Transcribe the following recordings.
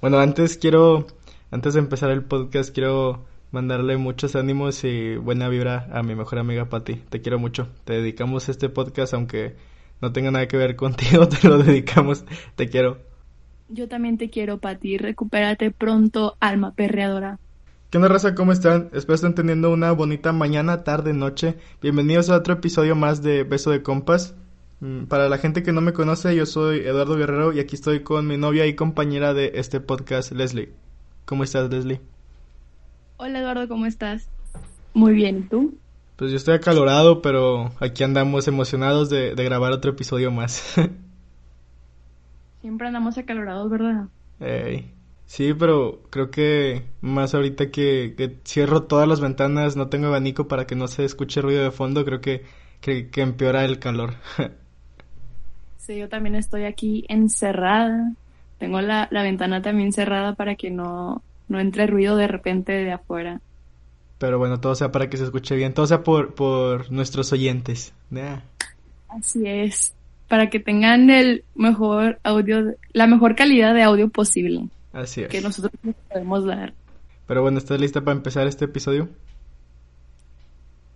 Bueno, antes quiero, antes de empezar el podcast, quiero mandarle muchos ánimos y buena vibra a mi mejor amiga Patti. Te quiero mucho. Te dedicamos este podcast, aunque no tenga nada que ver contigo, te lo dedicamos. Te quiero. Yo también te quiero, Patti. Recupérate pronto, alma perreadora. ¿Qué onda, raza? ¿Cómo están? Espero estén teniendo una bonita mañana, tarde, noche. Bienvenidos a otro episodio más de Beso de Compas. Mm, para la gente que no me conoce, yo soy Eduardo Guerrero y aquí estoy con mi novia y compañera de este podcast, Leslie. ¿Cómo estás, Leslie? Hola, Eduardo, ¿cómo estás? Muy bien, ¿y tú? Pues yo estoy acalorado, pero aquí andamos emocionados de, grabar otro episodio más. Siempre andamos acalorados, ¿verdad? Sí, pero creo que más ahorita que, cierro todas las ventanas, no tengo abanico para que no se escuche ruido de fondo, creo que, que, empeora el calor. sí, yo también estoy aquí encerrada. Tengo la, ventana también cerrada para que no, no entre ruido de repente de afuera. Pero bueno, todo sea para que se escuche bien, todo sea por, por nuestros oyentes. Así es, para que tengan el mejor audio, la mejor calidad de audio posible. Así es. Que nosotros podemos dar. Pero bueno, ¿estás lista para empezar este episodio?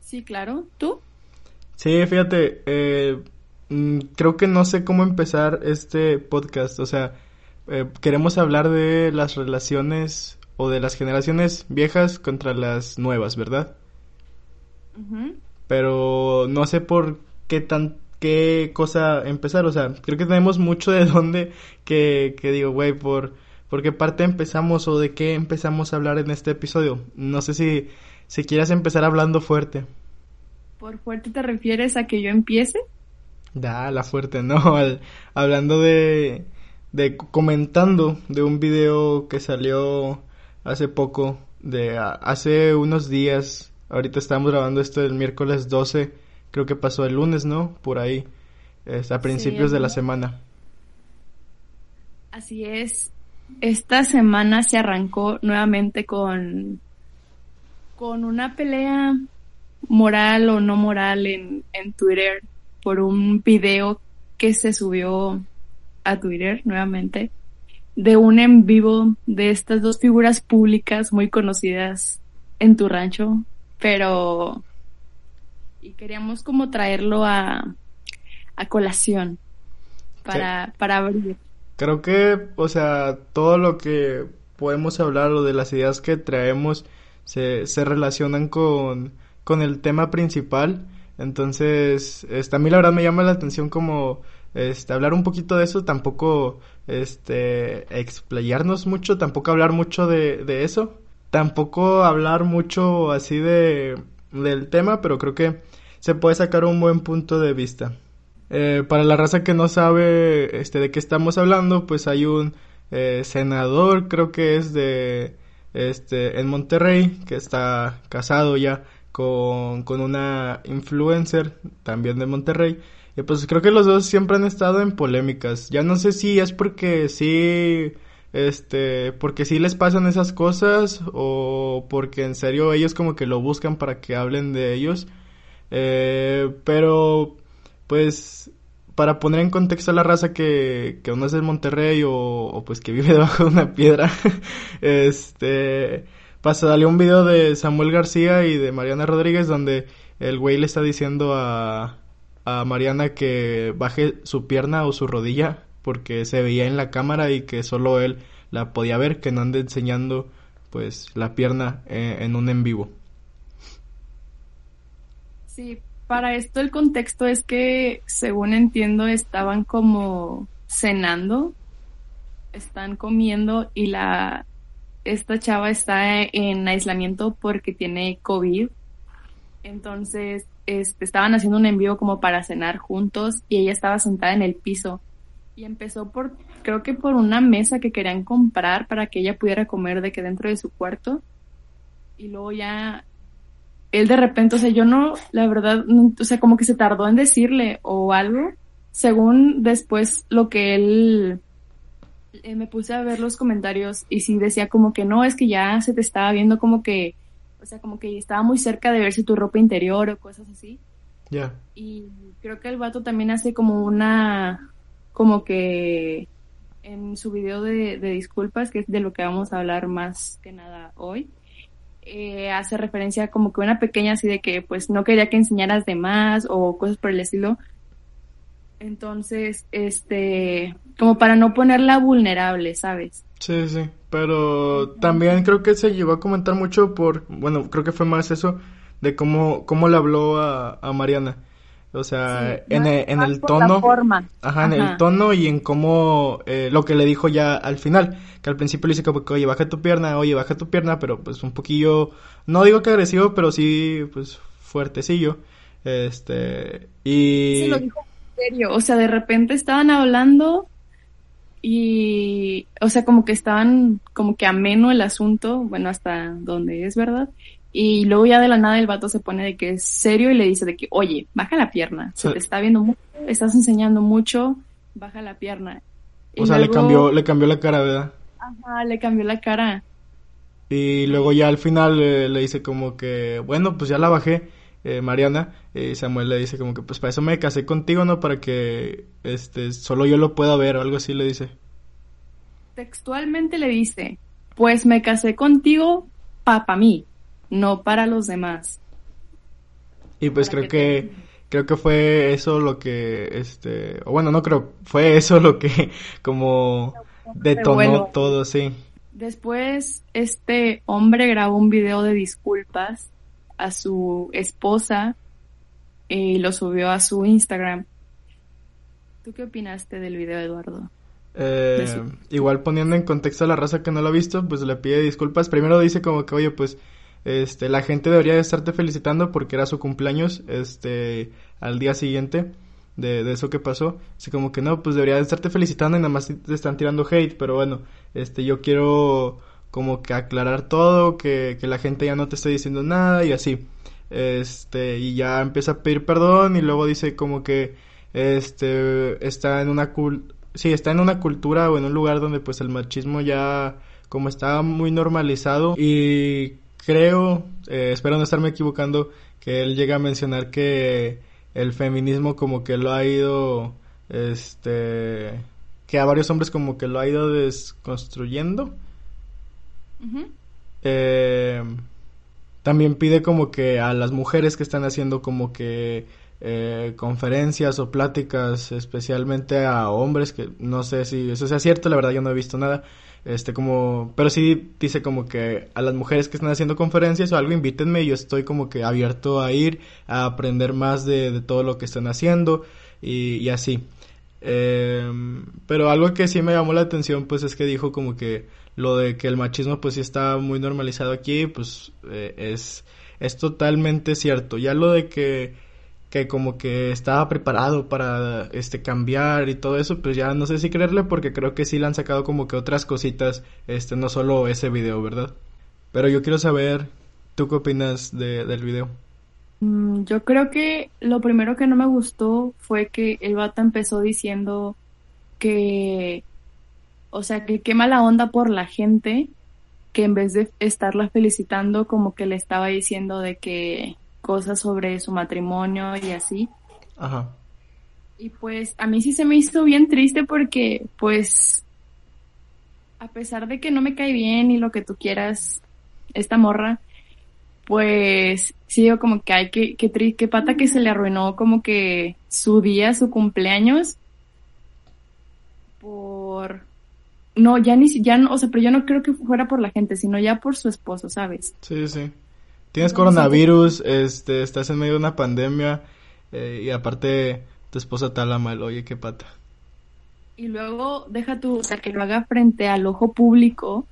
Sí, claro. ¿Tú? Sí, fíjate, eh, mm, creo que no sé cómo empezar este podcast. O sea, eh, queremos hablar de las relaciones o de las generaciones viejas contra las nuevas, ¿verdad? Pero no sé por qué tan qué cosa empezar, o sea, creo que tenemos mucho de dónde que, que digo, güey, por por qué parte empezamos o de qué empezamos a hablar en este episodio. No sé si, si quieras empezar hablando fuerte. ¿Por fuerte te refieres a que yo empiece? Da, la fuerte, no, hablando de, de comentando de un video que salió hace poco, de hace unos días, ahorita estamos grabando esto el miércoles 12, creo que pasó el lunes, ¿no? Por ahí, a principios de la semana. Así es, esta semana se arrancó nuevamente con, con una pelea moral o no moral en, en Twitter por un video que se subió a Twitter nuevamente de un en vivo de estas dos figuras públicas muy conocidas en tu rancho, pero y queríamos como traerlo a, a colación para, para abrir. Creo que, o sea, todo lo que podemos hablar o de las ideas que traemos se, se relacionan con, con el tema principal. Entonces, este, a mí la verdad me llama la atención como este, hablar un poquito de eso, tampoco este, explayarnos mucho, tampoco hablar mucho de, de eso, tampoco hablar mucho así de, del tema, pero creo que se puede sacar un buen punto de vista. Eh, para la raza que no sabe este, de qué estamos hablando, pues hay un eh, senador, creo que es de este en Monterrey, que está casado ya con, con una influencer también de Monterrey. Y pues creo que los dos siempre han estado en polémicas. Ya no sé si es porque sí, este, porque sí les pasan esas cosas o porque en serio ellos como que lo buscan para que hablen de ellos. Eh, pero pues para poner en contexto a la raza que, que uno es de Monterrey o, pues que vive debajo de una piedra, este, pasa, salió un video de Samuel García y de Mariana Rodríguez donde el güey le está diciendo a, a Mariana que baje su pierna o su rodilla porque se veía en la cámara y que solo él la podía ver, que no ande enseñando pues la pierna en, en un en vivo. Sí, para esto el contexto es que, según entiendo, estaban como cenando, están comiendo y la esta chava está en aislamiento porque tiene COVID. Entonces, este, estaban haciendo un envío como para cenar juntos y ella estaba sentada en el piso. Y empezó por, creo que por una mesa que querían comprar para que ella pudiera comer de que dentro de su cuarto. Y luego ya él de repente, o sea, yo no, la verdad, o sea, como que se tardó en decirle o algo, según después lo que él, eh, me puse a ver los comentarios y sí decía como que no, es que ya se te estaba viendo como que, o sea, como que estaba muy cerca de verse tu ropa interior o cosas así. Ya. Y creo que el vato también hace como una, como que en su video de, de, disculpas, que es de lo que vamos a hablar más que nada hoy, eh, hace referencia como que una pequeña así de que pues no quería que enseñaras de más o cosas por el estilo. Entonces, este, como para no ponerla vulnerable, ¿sabes? Sí, sí, pero también creo que se llegó a comentar mucho por, bueno, creo que fue más eso de cómo, cómo le habló a, a Mariana. O sea, en, el, en el tono. Ajá, en el tono y en cómo eh, lo que le dijo ya al final. Que al principio le dice como que, oye, baja tu pierna, oye, baja tu pierna, pero pues un poquillo, no digo que agresivo, pero sí, pues fuertecillo. Este, y. Sí, lo dijo serio. O sea, de repente estaban hablando y, o sea, como que estaban, como que ameno el asunto, bueno, hasta donde es verdad. Y luego ya de la nada el vato se pone de que es serio y le dice de que, oye, baja la pierna, se te está viendo mucho, estás enseñando mucho, baja la pierna. o sea, le cambió, le cambió la cara, ¿verdad? Ajá, le cambió la cara. Y luego ya al final eh, le dice como que, bueno, pues ya la bajé, eh, Mariana. Y Samuel le dice como que, pues para eso me casé contigo, ¿no? Para que, este, solo yo lo pueda ver o algo así le dice. Textualmente le dice, pues me casé contigo para mí no para los demás. Y pues creo que, creo que fue eso lo que este o bueno, no creo, fue eso lo que como detonó todo, sí. Después este hombre grabó un video de disculpas a su esposa y lo subió a su Instagram. ¿Tú qué opinaste del video, Eduardo? Eh, igual poniendo en contexto a la raza que no lo ha visto, pues le pide disculpas. Primero dice como que, oye, pues este, la gente debería estarte felicitando porque era su cumpleaños, este, al día siguiente de, de eso que pasó. Así como que no, pues debería estarte felicitando y nada más te están tirando hate, pero bueno, este, yo quiero como que aclarar todo, que, que la gente ya no te esté diciendo nada y así. Este, y ya empieza a pedir perdón y luego dice como que, este, está en una cul sí, está en una cultura o en un lugar donde pues el machismo ya como está muy normalizado y creo, eh, espero no estarme equivocando, que él llega a mencionar que el feminismo como que lo ha ido, este, que a varios hombres como que lo ha ido desconstruyendo. Eh, también pide como que a las mujeres que están haciendo como que eh, conferencias o pláticas especialmente a hombres que no sé si eso sea cierto la verdad yo no he visto nada. Este como pero sí dice como que a las mujeres que están haciendo conferencias o algo invítenme y yo estoy como que abierto a ir a aprender más de, todo lo que están haciendo y, así. Em, pero algo que sí me llamó la atención pues es que dijo como que lo de que el machismo pues sí está muy normalizado aquí pues eh, es es totalmente cierto ya lo de que que como que estaba preparado para este cambiar y todo eso, pues ya no sé si creerle porque creo que sí le han sacado como que otras cositas, este no solo ese video, ¿verdad? Pero yo quiero saber, ¿tú qué opinas de, del video? Mm, yo creo que lo primero que no me gustó fue que el vato empezó diciendo que, o sea, que qué mala onda por la gente, que en vez de estarla felicitando, como que le estaba diciendo de que cosas sobre su matrimonio y así. Ajá. Y pues a mí sí se me hizo bien triste porque pues a pesar de que no me cae bien y lo que tú quieras, esta morra, pues sí yo como que hay que, que, que pata que se le arruinó como que su día, su cumpleaños por no, ya ni ya no, o sea, pero yo no creo que fuera por la gente, sino ya por su esposo, ¿sabes? Sí, sí. Tienes coronavirus, este, estás en medio de una pandemia eh, y aparte tu esposa te habla mal, oye, qué pata. Y luego deja tu, o sea, que lo haga frente al ojo público,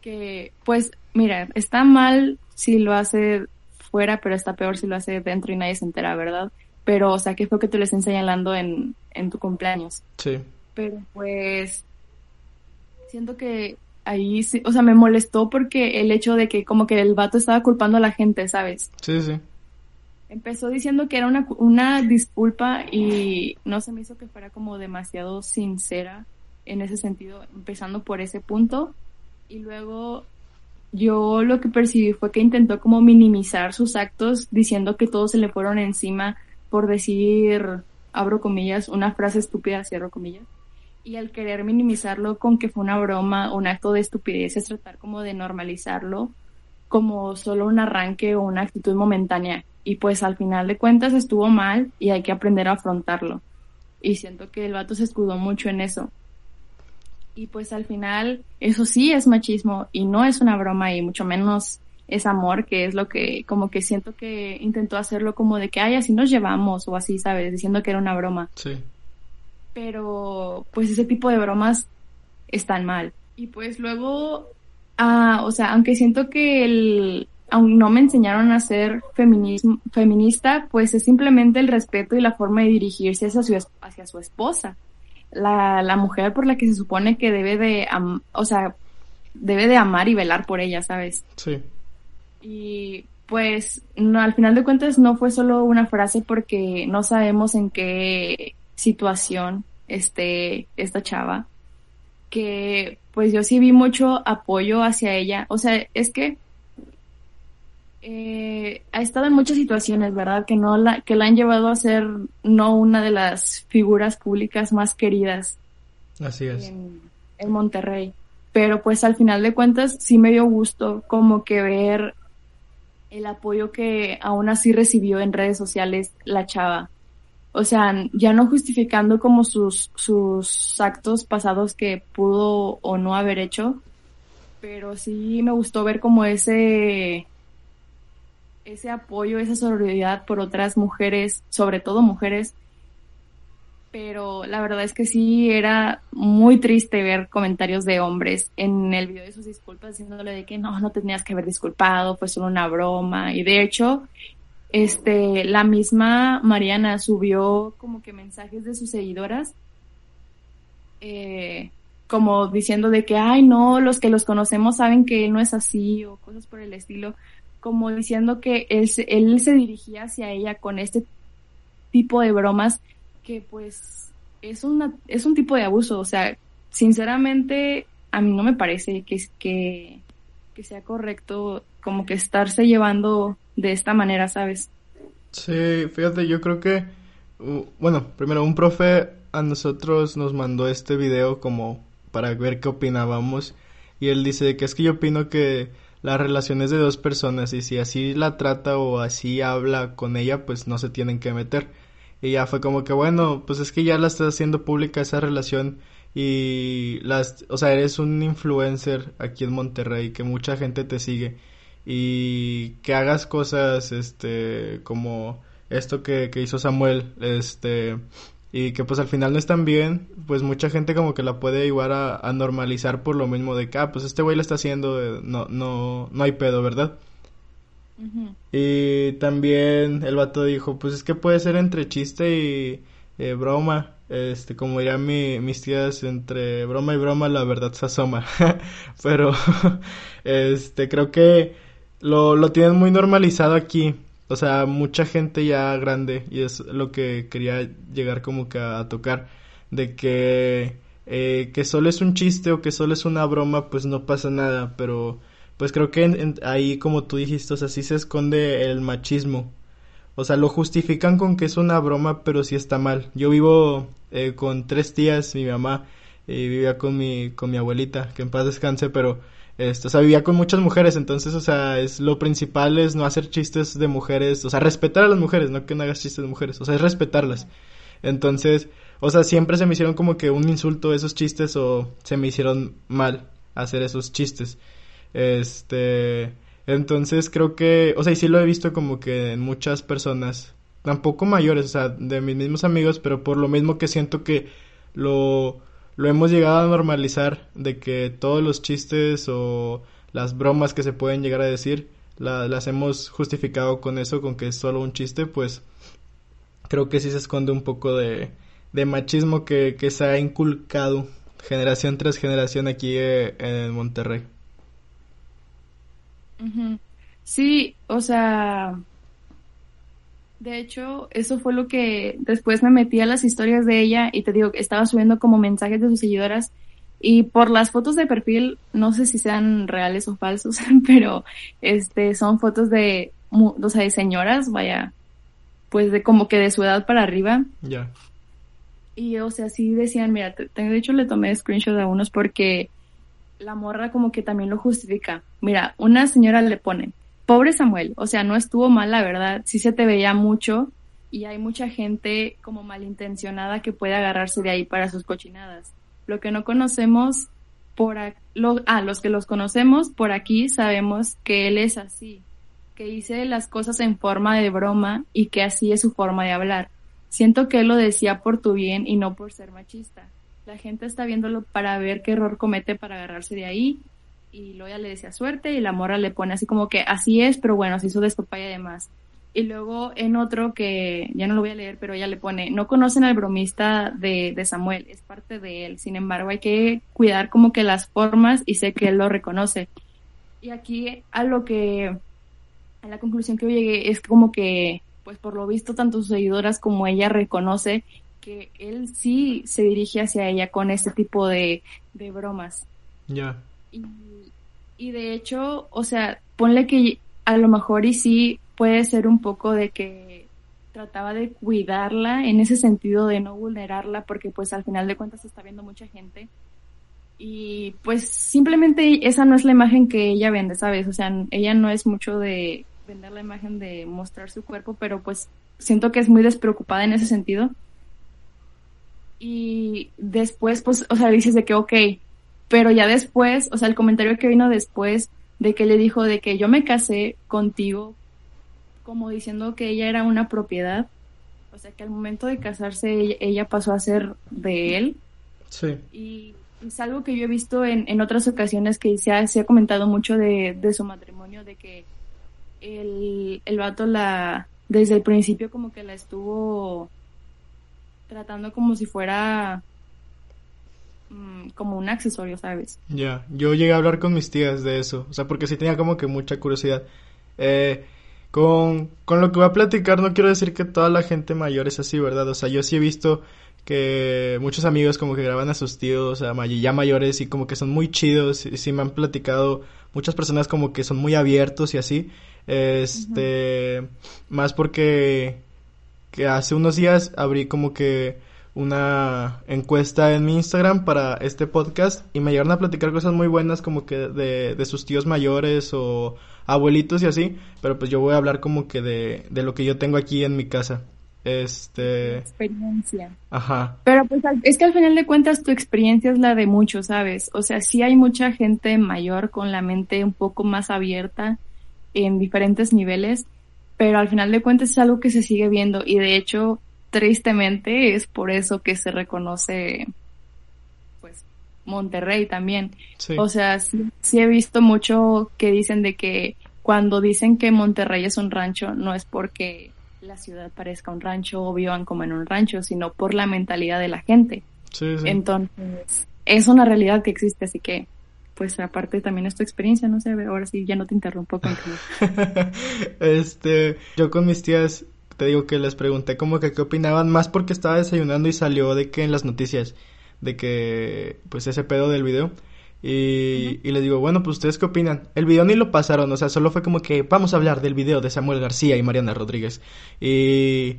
que pues, mira, está mal si lo hace fuera, pero está peor si lo hace dentro y nadie se entera, ¿verdad? Pero, o sea, ¿qué fue que tú le estás señalando en, en tu cumpleaños? Sí. Pero pues, siento que ahí sí, o sea, me molestó porque el hecho de que como que el vato estaba culpando a la gente, ¿sabes? Sí, sí. Empezó diciendo que era una, una disculpa y no se me hizo que fuera como demasiado sincera en ese sentido, empezando por ese punto. Y luego yo lo que percibí fue que intentó como minimizar sus actos diciendo que todos se le fueron encima por decir, abro comillas, una frase estúpida, cierro comillas y al querer minimizarlo con que fue una broma o un acto de estupidez es tratar como de normalizarlo como solo un arranque o una actitud momentánea. Y pues al final de cuentas estuvo mal y hay que aprender a afrontarlo. Y siento que el vato se escudó mucho en eso. Y pues al final eso sí es machismo y no es una broma y mucho menos es amor que es lo que como que siento que intentó hacerlo como de que ay así nos llevamos o así sabes diciendo que era una broma. Sí. Pero pues ese tipo de bromas están mal. Y pues luego, ah, o sea, aunque siento que el, aún no me enseñaron a ser feminismo, feminista, pues es simplemente el respeto y la forma de dirigirse hacia su, hacia su esposa. La, la mujer por la que se supone que debe de, am- o sea, debe de amar y velar por ella, ¿sabes? Sí. Y pues no, al final de cuentas no fue solo una frase porque no sabemos en qué situación esté esta chava. Que pues yo sí vi mucho apoyo hacia ella. O sea, es que eh, ha estado en muchas situaciones, ¿verdad? Que no la, que la han llevado a ser no una de las figuras públicas más queridas Así es. en, en Monterrey. Pero pues al final de cuentas sí me dio gusto como que ver el apoyo que aún así recibió en redes sociales la chava. O sea, ya no justificando como sus, sus actos pasados que pudo o no haber hecho, pero sí me gustó ver como ese, ese apoyo, esa sororidad por otras mujeres, sobre todo mujeres, pero la verdad es que sí era muy triste ver comentarios de hombres en el video de sus disculpas diciéndole de que no, no tenías que haber disculpado, fue solo una broma. Y de hecho, este, la misma Mariana subió como que mensajes de sus seguidoras, eh, como diciendo de que, ay, no, los que los conocemos saben que él no es así o cosas por el estilo, como diciendo que él, se- dirigía hacia ella con este tipo de bromas que pues es una es un tipo de abuso, o sea, sinceramente a mí no me parece que que que sea correcto como que estarse llevando de esta manera, ¿sabes? Sí, fíjate, yo creo que, bueno, primero un profe a nosotros nos mandó este video como para ver qué opinábamos y él dice que es que yo opino que la relación es de dos personas y si así la trata o así habla con ella, pues no se tienen que meter. Y ya fue como que bueno, pues es que ya la estás haciendo pública esa relación y las, o sea, eres un influencer aquí en Monterrey que mucha gente te sigue y que hagas cosas este como esto que, que hizo Samuel este y que pues al final no están bien pues mucha gente como que la puede igual a, a normalizar por lo mismo de que ah pues este güey lo está haciendo eh, no no no hay pedo verdad y también el vato dijo, pues es que puede ser entre chiste y eh, broma. Este, como dirían mi, mis tías, entre broma y broma la verdad se asoma. Pero, este, creo que lo, lo tienen muy normalizado aquí. O sea, mucha gente ya grande, y es lo que quería llegar como que a, tocar, de que, eh, que solo es un chiste o que solo es una broma, pues no pasa nada, pero pues creo que en- en- ahí, como tú dijiste, o sea, sí se esconde el machismo. O sea, lo justifican con que es una broma, pero sí está mal. Yo vivo eh, con tres tías, mi mamá, y vivía con mi, con mi abuelita, que en paz descanse, pero, esto, o sea, vivía con muchas mujeres, entonces, o sea, es lo principal es no hacer chistes de mujeres, o sea, respetar a las mujeres, no que no hagas chistes de mujeres, o sea, es respetarlas. Entonces, o sea, siempre se me hicieron como que un insulto esos chistes o se me hicieron mal hacer esos chistes. Este, entonces creo que, o sea, y sí lo he visto como que en muchas personas, tampoco mayores, o sea, de mis mismos amigos, pero por lo mismo que siento que lo, lo hemos llegado a normalizar, de que todos los chistes o las bromas que se pueden llegar a decir, la- las hemos justificado con eso, con que es solo un chiste, pues creo que sí se esconde un poco de, de machismo que, que se ha inculcado generación tras generación aquí eh, en Monterrey. Sí, o sea, de hecho, eso fue lo que después me metí a las historias de ella y te digo, que estaba subiendo como mensajes de sus seguidoras y por las fotos de perfil, no sé si sean reales o falsos, pero este son fotos de, o sea, de señoras, vaya, pues de como que de su edad para arriba Ya. Y, o sea, sí decían, mira, de hecho le tomé screenshot a unos porque la morra como que también lo justifica. Mira, una señora le pone, pobre Samuel, o sea, no estuvo mal, la verdad, sí se te veía mucho y hay mucha gente como malintencionada que puede agarrarse de ahí para sus cochinadas. Lo que no conocemos por a, ah, los que los conocemos por aquí sabemos que él es así, que dice las cosas en forma de broma y que así es su forma de hablar. Siento que él lo decía por tu bien y no por ser machista. La gente está viéndolo para ver qué error comete para agarrarse de ahí. Y luego ya le decía suerte y la mora le pone así como que así es, pero bueno, se hizo de y además. Y luego en otro que ya no lo voy a leer, pero ella le pone, no conocen al bromista de, de Samuel, es parte de él. Sin embargo, hay que cuidar como que las formas y sé que él lo reconoce. Y aquí a lo que, a la conclusión que yo llegué es como que, pues por lo visto, tanto sus seguidoras como ella reconoce que él sí se dirige hacia ella con este tipo de, de bromas. Ya. Y, y de hecho, o sea, ponle que a lo mejor y sí puede ser un poco de que trataba de cuidarla en ese sentido de no vulnerarla porque pues al final de cuentas está viendo mucha gente y pues simplemente esa no es la imagen que ella vende, ¿sabes? O sea, ella no es mucho de vender la imagen de mostrar su cuerpo, pero pues siento que es muy despreocupada en ese sentido. Y después, pues, o sea, dices de que, ok, pero ya después, o sea, el comentario que vino después de que le dijo de que yo me casé contigo como diciendo que ella era una propiedad. O sea, que al momento de casarse ella, pasó a ser de él. Sí. Y es algo que yo he visto en, en otras ocasiones que se ha, se ha comentado mucho de, de, su matrimonio, de que el, el vato la, desde el principio como que la estuvo tratando como si fuera como un accesorio, ¿sabes? Ya, yo llegué a hablar con mis tías de eso, o sea, porque sí tenía como que mucha curiosidad. Eh, con, con lo que voy a platicar no quiero decir que toda la gente mayor es así, ¿verdad? O sea, yo sí he visto que muchos amigos como que graban a sus tíos, o sea, ya mayores y como que son muy chidos y sí me han platicado muchas personas como que son muy abiertos y así. Este, más porque que hace unos días abrí como que una encuesta en mi Instagram para este podcast y me llegaron a platicar cosas muy buenas como que de, de sus tíos mayores o abuelitos y así, pero pues yo voy a hablar como que de, de lo que yo tengo aquí en mi casa. Este... Experiencia. Ajá. Pero pues es que al final de cuentas tu experiencia es la de muchos, ¿sabes? O sea, sí hay mucha gente mayor con la mente un poco más abierta en diferentes niveles, pero al final de cuentas es algo que se sigue viendo y de hecho, tristemente, es por eso que se reconoce Monterrey también. O sea, sí, he visto mucho que dicen de que cuando dicen que Monterrey es un rancho, no es porque la ciudad parezca un rancho o vivan como en un rancho, sino por la mentalidad de la gente. Entonces, es una realidad que existe, así que, pues aparte también es tu experiencia, no sé, ahora sí ya no te interrumpo con Este, yo con mis tías te digo que les pregunté como que qué opinaban, más porque estaba desayunando y salió de que en las noticias de que, pues ese pedo del video. Y, y les digo, bueno, pues ustedes qué opinan. El video ni lo pasaron, o sea, solo fue como que vamos a hablar del video de Samuel García y Mariana Rodríguez. Y,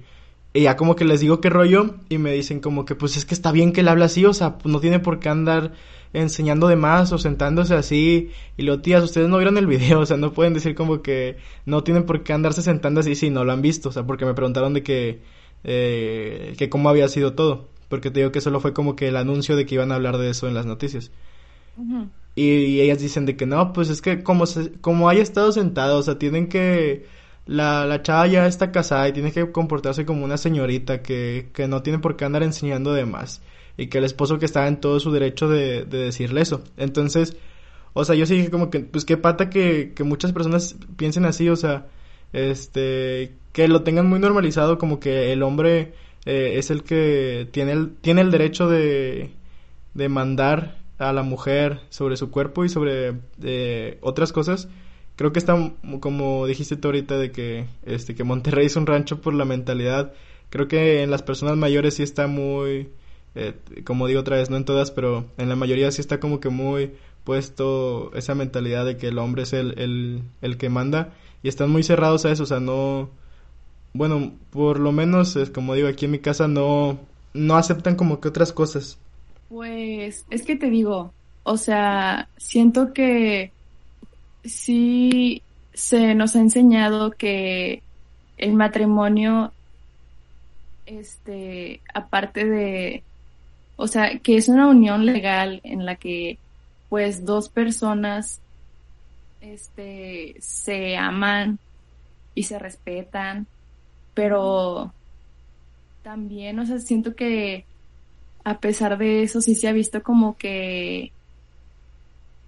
y ya como que les digo qué rollo y me dicen como que pues es que está bien que él habla así, o sea, no tiene por qué andar enseñando de más o sentándose así. Y lo tías, ustedes no vieron el video, o sea, no pueden decir como que no tienen por qué andarse sentando así si no lo han visto, o sea, porque me preguntaron de que, eh, que cómo había sido todo porque te digo que solo fue como que el anuncio de que iban a hablar de eso en las noticias. y, ellas dicen de que no, pues es que como, se, como haya estado sentado, o sea, tienen que... La, la chava ya está casada y tiene que comportarse como una señorita que, que no tiene por qué andar enseñando de más. Y que el esposo que está en todo su derecho de, de decirle eso. Entonces, o sea, yo sí dije como que, pues qué pata que, que muchas personas piensen así, o sea, este, que lo tengan muy normalizado como que el hombre eh, es el que tiene el, tiene el derecho de, de mandar a la mujer sobre su cuerpo y sobre eh, otras cosas. Creo que está, como dijiste tú ahorita, de que, este, que Monterrey es un rancho por la mentalidad. Creo que en las personas mayores sí está muy, eh, como digo otra vez, no en todas, pero en la mayoría sí está como que muy puesto esa mentalidad de que el hombre es el, el, el que manda y están muy cerrados a eso, o sea, no, bueno, por lo menos, es como digo, aquí en mi casa no, no aceptan como que otras cosas. Pues es que te digo, o sea, siento que sí se nos ha enseñado que el matrimonio, este, aparte de, o sea, que es una unión legal en la que pues dos personas, este, se aman y se respetan, pero también, o sea, siento que a pesar de eso sí se ha visto como que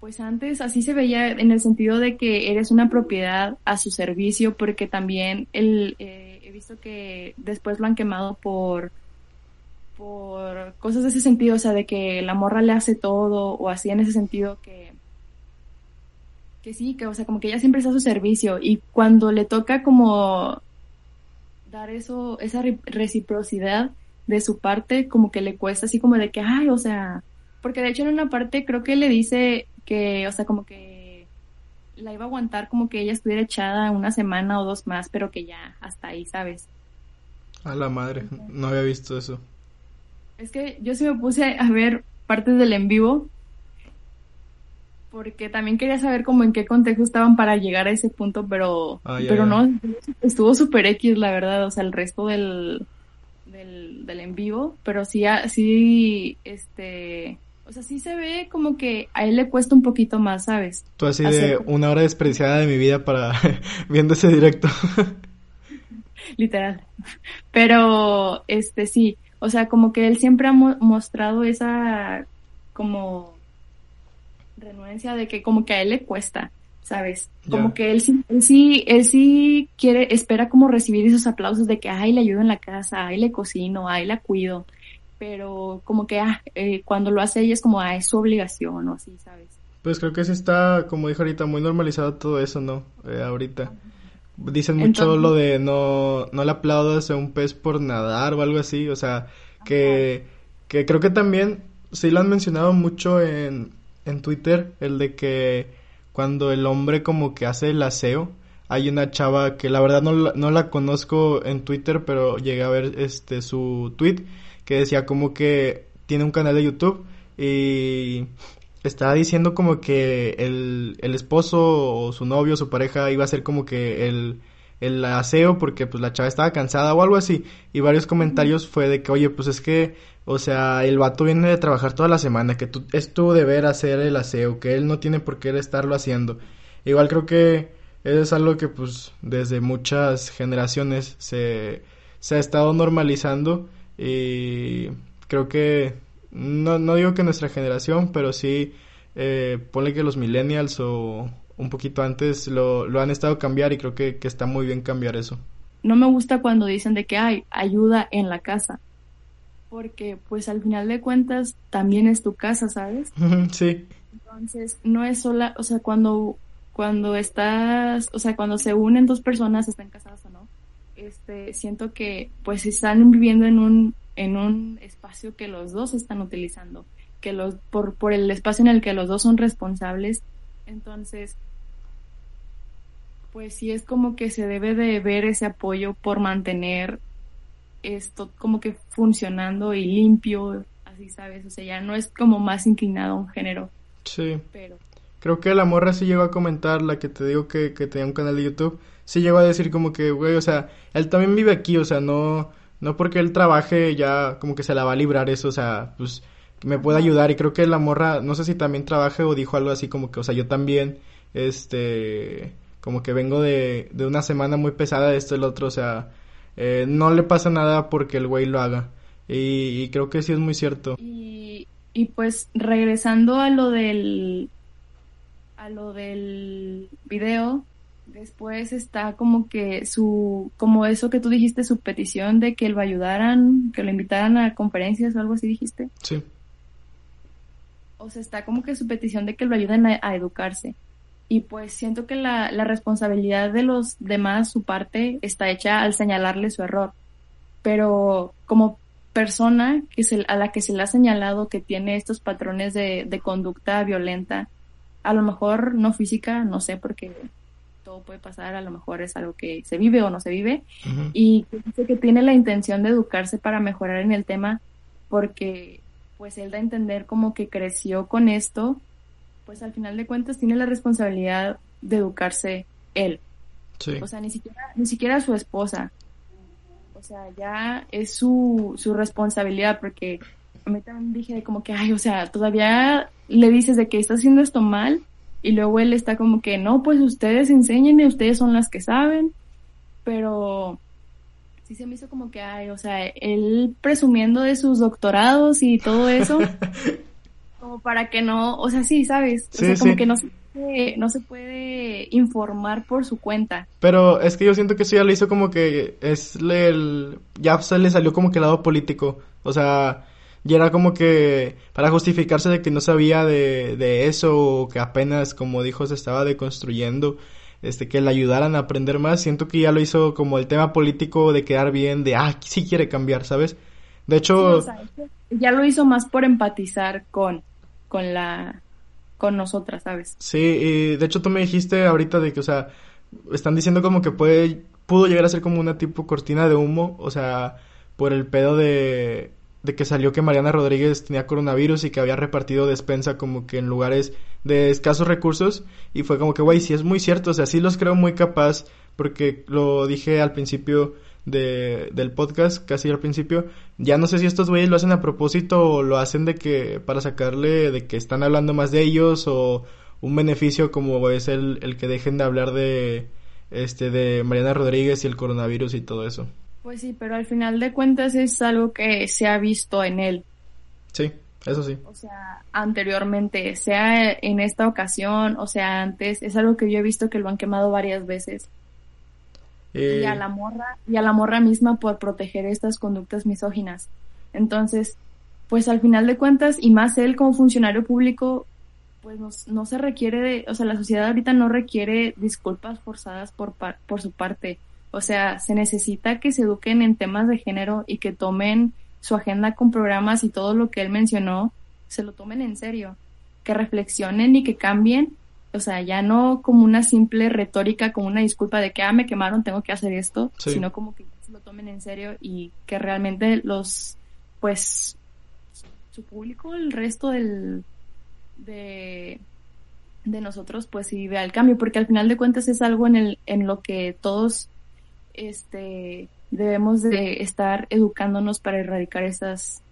pues antes así se veía en el sentido de que eres una propiedad a su servicio, porque también el, eh, he visto que después lo han quemado por, por cosas de ese sentido, o sea, de que la morra le hace todo, o así en ese sentido que, que sí, que o sea, como que ella siempre está a su servicio, y cuando le toca como dar eso, esa reciprocidad de su parte, como que le cuesta así como de que, ay, o sea, porque de hecho en una parte creo que le dice que, o sea, como que la iba a aguantar como que ella estuviera echada una semana o dos más, pero que ya hasta ahí, ¿sabes? A la madre, no había visto eso. Es que yo sí me puse a ver partes del en vivo porque también quería saber como en qué contexto estaban para llegar a ese punto, pero ah, pero no, estuvo super X la verdad, o sea, el resto del, del, del en vivo, pero sí, sí, este, o sea, sí se ve como que a él le cuesta un poquito más, ¿sabes? Tú así de una hora desperdiciada de mi vida para viendo ese directo. Literal. Pero, este, sí, o sea, como que él siempre ha mostrado esa, como, renuencia de que como que a él le cuesta, ¿sabes? Como que él sí, él sí, él sí quiere, espera como recibir esos aplausos de que, ay, le ayudo en la casa, ay, le cocino, ay, la cuido pero como que ah, eh, cuando lo hace ella es como, ah, es su obligación o así, ¿sabes? Pues creo que sí está, como dijo ahorita, muy normalizado todo eso, ¿no? Eh, ahorita. Dicen mucho lo de no, no le aplaudas a un pez por nadar o algo así, o sea, que, que creo que también, sí lo han mencionado mucho en, en Twitter, el de que cuando el hombre como que hace el aseo, hay una chava que la verdad no, no la conozco en Twitter, pero llegué a ver este su tweet que decía como que tiene un canal de YouTube y estaba diciendo como que el, el esposo o su novio o su pareja iba a ser como que el, el aseo porque pues la chava estaba cansada o algo así. Y varios comentarios fue de que oye pues es que o sea el vato viene de trabajar toda la semana que tú, es tu deber hacer el aseo que él no tiene por qué estarlo haciendo igual creo que eso es algo que pues desde muchas generaciones se, se ha estado normalizando y creo que, no, no digo que nuestra generación, pero sí, eh, ponle que los millennials o un poquito antes lo, lo han estado cambiar y creo que, que está muy bien cambiar eso. No me gusta cuando dicen de que hay ayuda en la casa, porque pues al final de cuentas también es tu casa, ¿sabes? Sí. Entonces, no es sola, o sea, cuando cuando estás, o sea, cuando se unen dos personas, están casadas este, siento que pues están viviendo en un, en un espacio que los dos están utilizando, que los, por, por el espacio en el que los dos son responsables, entonces, pues sí es como que se debe de ver ese apoyo por mantener esto como que funcionando y limpio, así sabes, o sea, ya no es como más inclinado a un género. Sí. Pero... Creo que la morra sí llegó a comentar, la que te digo que, que tenía un canal de YouTube, sí llegó a decir como que, güey, o sea, él también vive aquí, o sea, no, no porque él trabaje ya como que se la va a librar eso, o sea, pues me puede ayudar y creo que la morra, no sé si también trabaje o dijo algo así como que, o sea, yo también, este, como que vengo de, de una semana muy pesada de esto y el otro, o sea, eh, no le pasa nada porque el güey lo haga. Y, y, creo que sí es muy cierto. Y, y pues regresando a lo del a lo del video, Después está como que su, como eso que tú dijiste, su petición de que lo ayudaran, que lo invitaran a conferencias o algo así dijiste. Sí. O sea, está como que su petición de que lo ayuden a, educarse. Y pues siento que la, la, responsabilidad de los demás, su parte, está hecha al señalarle su error. Pero como persona que se, a la que se le ha señalado que tiene estos patrones de, de conducta violenta, a lo mejor no física, no sé, porque todo puede pasar, a lo mejor es algo que se vive o no se vive, y dice que tiene la intención de educarse para mejorar en el tema, porque pues él da a entender como que creció con esto, pues al final de cuentas tiene la responsabilidad de educarse él. O sea, ni siquiera, ni siquiera su esposa. O sea, ya es su, su responsabilidad porque a mí también dije como que, ay, o sea, todavía le dices de que está haciendo esto mal y luego él está como que, no, pues ustedes enseñen, ustedes son las que saben, pero sí se me hizo como que, ay, o sea, él presumiendo de sus doctorados y todo eso, como para que no, o sea, sí, ¿sabes? O sea, como que no se, puede, no se puede informar por su cuenta. Pero es que yo siento que eso ya lo hizo como que es el, ya se le salió como que el lado político, o sea, y era como que para justificarse de que no sabía de, de eso o que apenas, como dijo, se estaba deconstruyendo, este, que le ayudaran a aprender más, siento que ya lo hizo como el tema político de quedar bien, de, ah, sí quiere cambiar, ¿sabes? De hecho... ya lo hizo más por empatizar con, con la, con nosotras, ¿sabes? Sí, y de hecho tú me dijiste ahorita de que, o sea, están diciendo como que puede, pudo llegar a ser como una tipo cortina de humo, o sea, por el pedo de de que salió que Mariana Rodríguez tenía coronavirus y que había repartido despensa como que en lugares de escasos recursos y fue como que, güey, sí es muy cierto, o sea, sí los creo muy capaz porque lo dije al principio de, del podcast, casi al principio, ya no sé si estos güeyes lo hacen a propósito o lo hacen de que para sacarle de que están hablando más de ellos o un beneficio como es el, el que dejen de hablar de este de Mariana Rodríguez y el coronavirus y todo eso. Pues sí, pero al final de cuentas es algo que se ha visto en él. Sí, eso sí. O sea, anteriormente, sea en esta ocasión, o sea, antes, es algo que yo he visto que lo han quemado varias veces. Y a eh, la morra, y a la morra misma por proteger estas conductas misóginas. Entonces, pues al final de cuentas, y más él como funcionario público, pues no, no se requiere de, o sea, la sociedad ahorita no requiere disculpas forzadas por, por su parte o sea, se necesita que se eduquen en temas de género y que tomen su agenda con programas y todo lo que él mencionó, se lo tomen en serio, que reflexionen y que cambien, o sea, ya no como una simple retórica, como una disculpa de que, ah, me quemaron, tengo que hacer esto, sino como que se lo tomen en serio y que realmente los, pues, su público, el resto del, de, de nosotros, pues sí vea el cambio, porque al final de cuentas es algo en, el, en lo que todos este, debemos de estar educándonos para erradicar estas,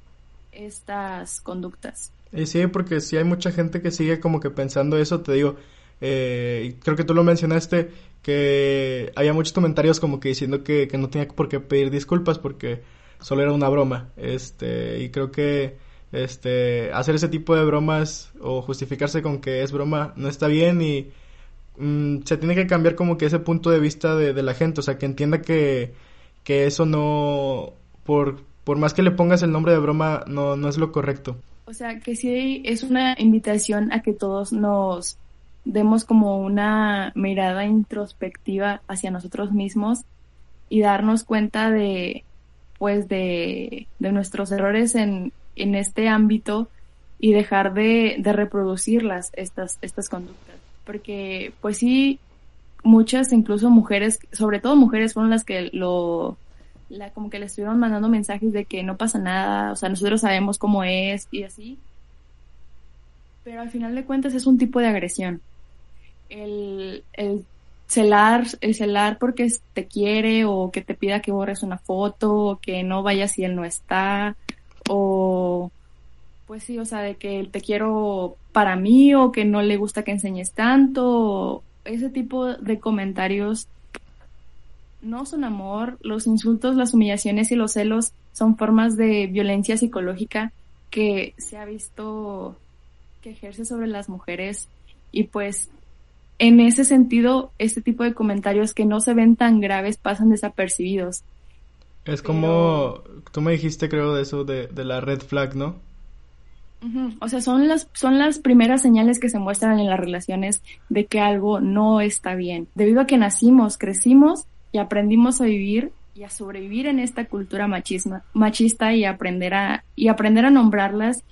estas conductas. Y sí, porque si hay mucha gente que sigue como que pensando eso, te digo, eh, creo que tú lo mencionaste, que había muchos comentarios como que diciendo que, que no tenía por qué pedir disculpas porque solo era una broma, este, y creo que este hacer ese tipo de bromas o justificarse con que es broma no está bien y Mm, se tiene que cambiar como que ese punto de vista de, la gente, o sea, que entienda que, que eso no, por, por más que le pongas el nombre de broma, no, no es lo correcto. O sea, que sí es una invitación a que todos nos demos como una mirada introspectiva hacia nosotros mismos y darnos cuenta de, pues, de, de nuestros errores en, en este ámbito y dejar de, de reproducirlas, estas, estas conductas porque pues sí, muchas, incluso mujeres, sobre todo mujeres fueron las que lo, la, como que le estuvieron mandando mensajes de que no pasa nada, o sea, nosotros sabemos cómo es y así. Pero al final de cuentas es un tipo de agresión. El, el celar, el celar porque te quiere o que te pida que borres una foto o que no vayas si él no está pues sí, o sea, de que te quiero para mí o que no le gusta que enseñes tanto, ese tipo de comentarios no son amor, los insultos, las humillaciones y los celos son formas de violencia psicológica que se ha visto que ejerce sobre las mujeres y pues en ese sentido este tipo de comentarios que no se ven tan graves pasan desapercibidos. Es como, tú me dijiste creo de eso de, de la red flag, ¿no? O sea, son las, son las primeras señales que se muestran en las relaciones de que algo no está bien. Debido a que nacimos, crecimos y aprendimos a vivir y a sobrevivir en esta cultura machisma, machista y aprender a, y aprender a nombrarlas,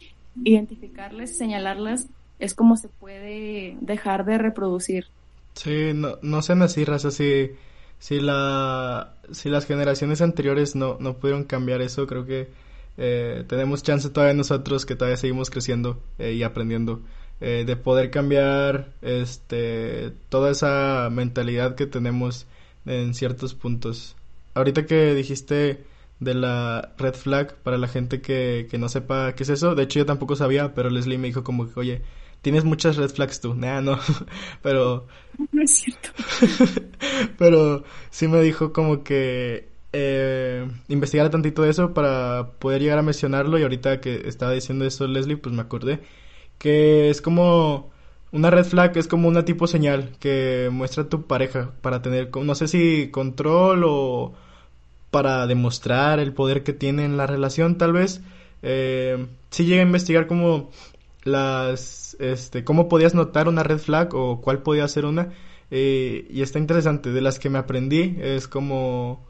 identificarlas, señalarlas, es como se puede dejar de reproducir. Sí, no, no sean así, raza, si, si la, si las generaciones anteriores no, no pudieron cambiar eso, creo que eh, tenemos chance todavía nosotros que todavía seguimos creciendo eh, y aprendiendo eh, de poder cambiar este toda esa mentalidad que tenemos en ciertos puntos. Ahorita que dijiste de la red flag para la gente que, que no sepa qué es eso de hecho yo tampoco sabía pero Leslie me dijo como que oye tienes muchas red flags tú nah no pero no es cierto. pero sí me dijo como que eh, investigar tantito de eso para poder llegar a mencionarlo y ahorita que estaba diciendo eso Leslie, pues me acordé que es como una red flag, es como una tipo señal que muestra tu pareja para tener, no sé si control o para demostrar el poder que tiene en la relación tal vez. Eh, si llega a investigar como las, este, cómo podías notar una red flag o cuál podía ser una. Eh, y está interesante, de las que me aprendí es como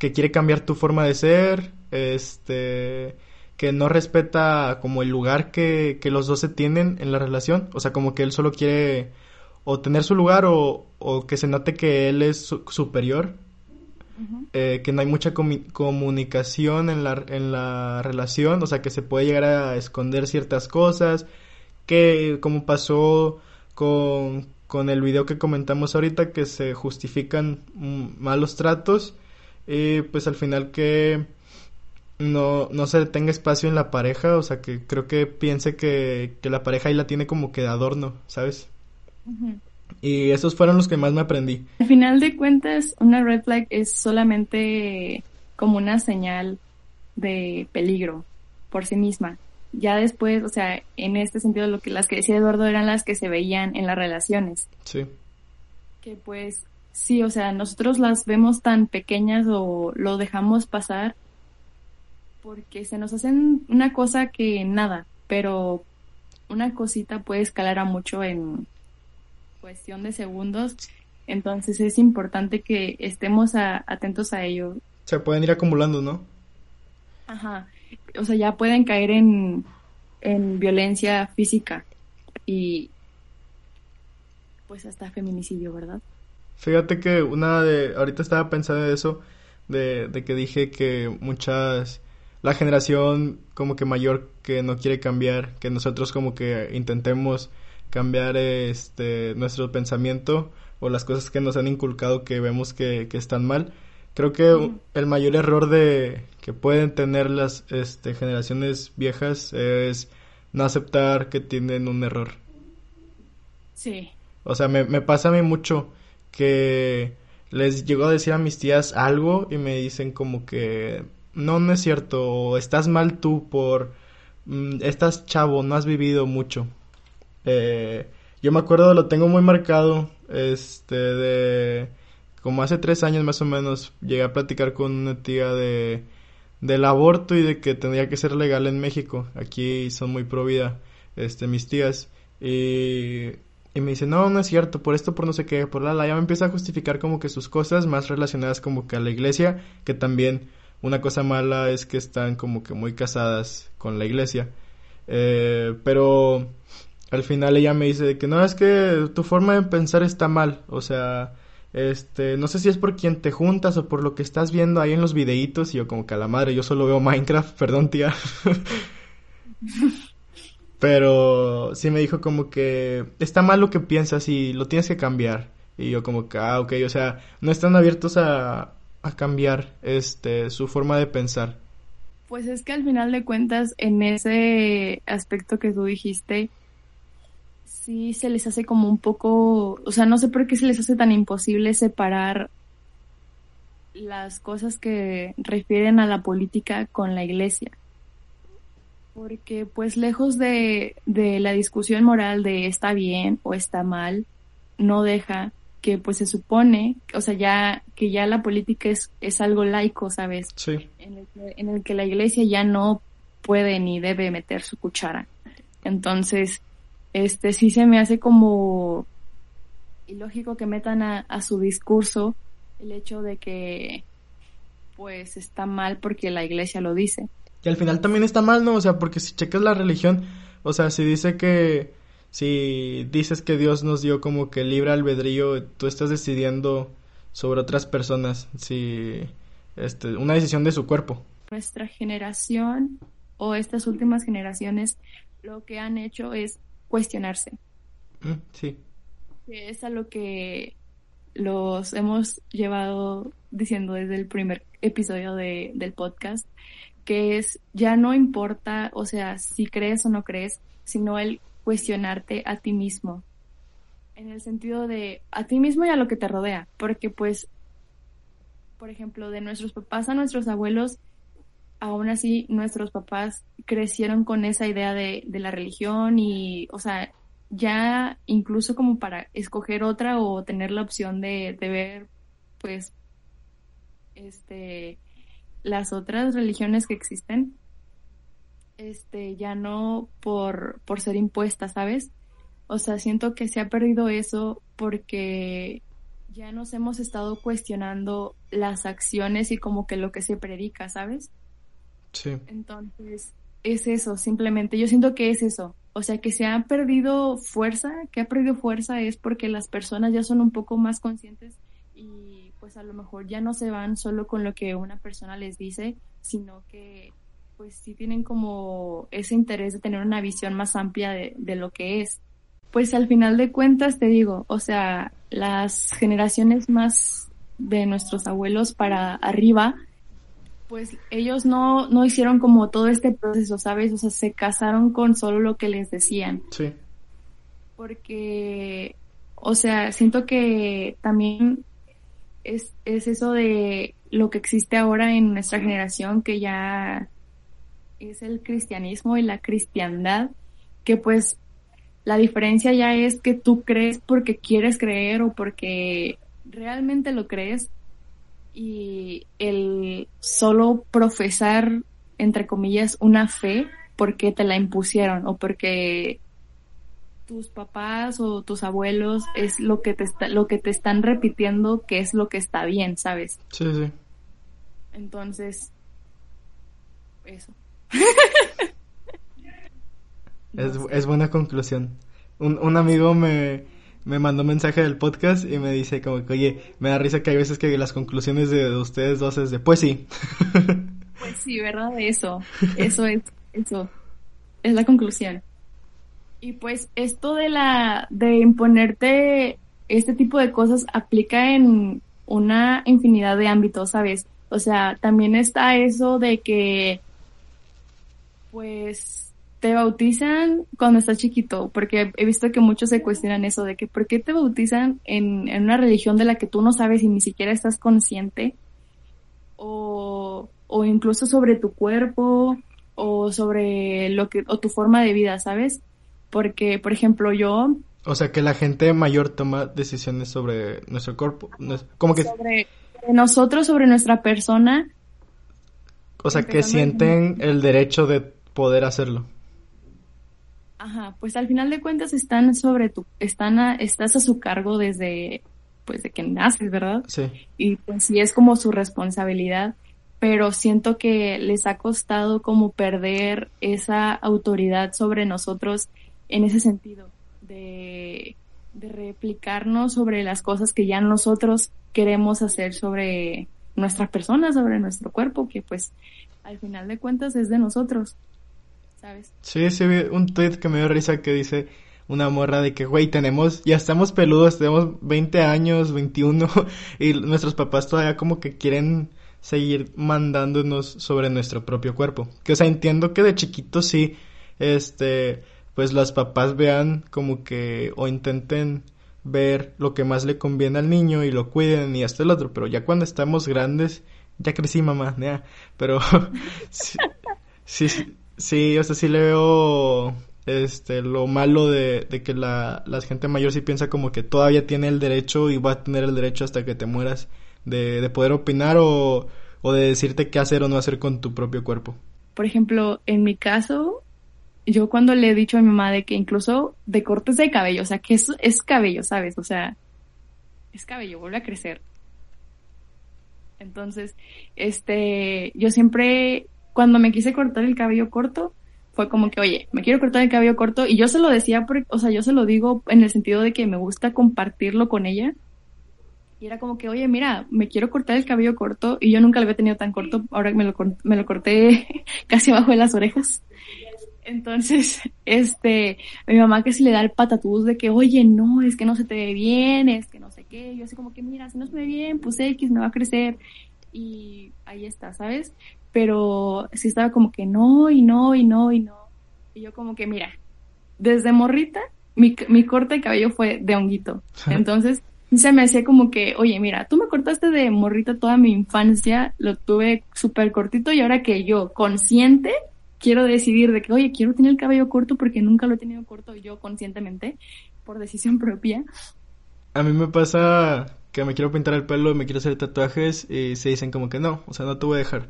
que quiere cambiar tu forma de ser, este, que no respeta como el lugar que, que los dos se tienen en la relación, o sea, como que él solo quiere o tener su lugar o, o que se note que él es superior, eh, que no hay mucha comunicación en la, en la relación, o sea, que se puede llegar a esconder ciertas cosas, que como pasó con, con el video que comentamos ahorita, que se justifican malos tratos, y pues al final que no, no se tenga espacio en la pareja, o sea que creo que piense que, que la pareja ahí la tiene como que de adorno, ¿sabes? Y esos fueron los que más me aprendí. Al final de cuentas, una red flag es solamente como una señal de peligro por sí misma. Ya después, o sea, en este sentido, lo que las que decía Eduardo eran las que se veían en las relaciones. Sí. Que pues Sí, o sea, nosotros las vemos tan pequeñas o lo dejamos pasar porque se nos hacen una cosa que nada, pero una cosita puede escalar a mucho en cuestión de segundos, entonces es importante que estemos atentos a ello. Se pueden ir acumulando, ¿no? Ajá, o sea, ya pueden caer en, en violencia física y pues hasta feminicidio, ¿verdad? Fíjate que una de, ahorita estaba pensando en eso, de, de que dije que muchas, la generación como que mayor que no quiere cambiar, que nosotros como que intentemos cambiar este nuestro pensamiento o las cosas que nos han inculcado que vemos que, que están mal. Creo que el mayor error de que pueden tener las este, generaciones viejas es no aceptar que tienen un error. Sí. O sea, me, me pasa a mí mucho que les llegó a decir a mis tías algo y me dicen como que no, no es cierto, estás mal tú por, mm, estás chavo, no has vivido mucho. Eh, yo me acuerdo, lo tengo muy marcado, este, de, como hace tres años más o menos, llegué a platicar con una tía de, del aborto y de que tendría que ser legal en México. Aquí son muy pro vida, este, mis tías. Y y me dice, no, no es cierto, por esto, por no sé qué, por la, la, ya me empieza a justificar como que sus cosas más relacionadas como que a la iglesia, que también una cosa mala es que están como que muy casadas con la iglesia. Eh, pero al final ella me dice que no, es que tu forma de pensar está mal, o sea, este, no sé si es por quien te juntas o por lo que estás viendo ahí en los videitos y yo como que a la madre, yo solo veo Minecraft, perdón tía. Pero sí me dijo como que está mal lo que piensas y lo tienes que cambiar. Y yo como que, ah, ok, o sea, no están abiertos a, a cambiar este su forma de pensar. Pues es que al final de cuentas, en ese aspecto que tú dijiste, sí se les hace como un poco, o sea, no sé por qué se les hace tan imposible separar las cosas que refieren a la política con la iglesia porque pues lejos de, de la discusión moral de está bien o está mal, no deja que pues se supone, o sea, ya que ya la política es, es algo laico, ¿sabes? Sí. En el, que, en el que la iglesia ya no puede ni debe meter su cuchara. Entonces, este sí se me hace como ilógico que metan a, a su discurso el hecho de que pues está mal porque la iglesia lo dice. Y al final también está mal, ¿no? O sea, porque si checas la religión, o sea, si dice que, si dices que Dios nos dio como que libre albedrío, tú estás decidiendo sobre otras personas, si, este, una decisión de su cuerpo. nuestra generación o estas últimas generaciones lo que han hecho es cuestionarse. Mm, sí. Que es a lo que los hemos llevado diciendo desde el primer episodio de, del podcast, que es ya no importa, o sea, si crees o no crees, sino el cuestionarte a ti mismo. En el sentido de a ti mismo y a lo que te rodea, porque pues, por ejemplo, de nuestros papás a nuestros abuelos, aún así nuestros papás crecieron con esa idea de, de la religión y, o sea, ya incluso como para escoger otra o tener la opción de, de ver, pues, este, las otras religiones que existen, este, ya no por, por ser impuestas, ¿sabes? O sea, siento que se ha perdido eso porque ya nos hemos estado cuestionando las acciones y como que lo que se predica, ¿sabes? Sí. Entonces, es eso, simplemente. Yo siento que es eso. O sea, que se ha perdido fuerza, que ha perdido fuerza es porque las personas ya son un poco más conscientes y pues a lo mejor ya no se van solo con lo que una persona les dice, sino que pues sí tienen como ese interés de tener una visión más amplia de, de lo que es. Pues al final de cuentas te digo, o sea, las generaciones más de nuestros abuelos para arriba, pues ellos no, no hicieron como todo este proceso, ¿sabes? O sea, se casaron con solo lo que les decían. Sí. Porque, o sea, siento que también es, es eso de lo que existe ahora en nuestra generación, que ya es el cristianismo y la cristiandad, que pues la diferencia ya es que tú crees porque quieres creer o porque realmente lo crees y el solo profesar, entre comillas, una fe porque te la impusieron o porque tus papás o tus abuelos es lo que te está, lo que te están repitiendo que es lo que está bien, ¿sabes? Sí, sí. Entonces, eso. es, es buena conclusión. Un, un amigo me, me mandó un mensaje del podcast y me dice como que, oye, me da risa que hay veces que las conclusiones de, ustedes dos es de, pues sí. Pues sí, ¿verdad? Eso, eso es, eso, es la conclusión. Y pues esto de la, de imponerte este tipo de cosas aplica en una infinidad de ámbitos, ¿sabes? O sea, también está eso de que, pues, te bautizan cuando estás chiquito, porque he visto que muchos se cuestionan eso de que ¿por qué te bautizan en, en una religión de la que tú no sabes y ni siquiera estás consciente? O, o incluso sobre tu cuerpo o sobre lo que o tu forma de vida, ¿sabes? Porque, por ejemplo, yo o sea, que la gente mayor toma decisiones sobre nuestro cuerpo, como que sobre nosotros, sobre nuestra persona. O sea, que sienten el derecho de poder hacerlo. Ajá, pues al final de cuentas están sobre tu, están a, estás a su cargo desde, pues de que naces, ¿verdad? Sí. Y pues sí es como su responsabilidad, pero siento que les ha costado como perder esa autoridad sobre nosotros en ese sentido, de, de replicarnos sobre las cosas que ya nosotros queremos hacer sobre nuestras personas, sobre nuestro cuerpo, que pues al final de cuentas es de nosotros. ¿sabes? Sí, sí, un tweet que me dio risa que dice una morra de que, güey, tenemos, ya estamos peludos, tenemos 20 años, 21, y nuestros papás todavía como que quieren seguir mandándonos sobre nuestro propio cuerpo. Que, o sea, entiendo que de chiquitos sí, este, pues los papás vean como que, o intenten ver lo que más le conviene al niño y lo cuiden y hasta el otro, pero ya cuando estamos grandes, ya crecí mamá, ya, pero sí, sí, Sí, o sea, sí le veo este, lo malo de, que la, gente mayor sí piensa como que todavía tiene el derecho y va a tener el derecho hasta que te mueras de, de poder opinar o, o de decirte qué hacer o no hacer con tu propio cuerpo. Por ejemplo, en mi caso, yo cuando le he dicho a mi mamá de que incluso de cortes de cabello, o sea, que es, es cabello, ¿sabes? O sea, es cabello, vuelve a crecer. Entonces, este, yo siempre cuando me quise cortar el cabello corto, fue como que, oye, me quiero cortar el cabello corto y yo se lo decía, porque, o sea, yo se lo digo en el sentido de que me gusta compartirlo con ella, Y era como que, oye, mira, me quiero cortar el cabello corto y yo nunca lo había tenido tan corto, ahora me lo, me lo corté casi abajo de las orejas. Entonces, este, mi mamá que si le da el patatús de que, oye, no, es que no se te ve bien, es que no sé qué. Yo así como que, mira, si no se ve bien, pues X me va a crecer. Y ahí está, ¿sabes? Pero sí estaba como que no, y no, y no, y no. Y yo como que, mira, desde morrita, mi, mi corte de cabello fue de honguito. Entonces, se me hacía como que, oye, mira, tú me cortaste de morrita toda mi infancia, lo tuve súper cortito y ahora que yo, consciente, quiero decidir de que, oye, quiero tener el cabello corto porque nunca lo he tenido corto yo conscientemente, por decisión propia. A mí me pasa que me quiero pintar el pelo, me quiero hacer tatuajes y se dicen como que no, o sea, no te voy a dejar.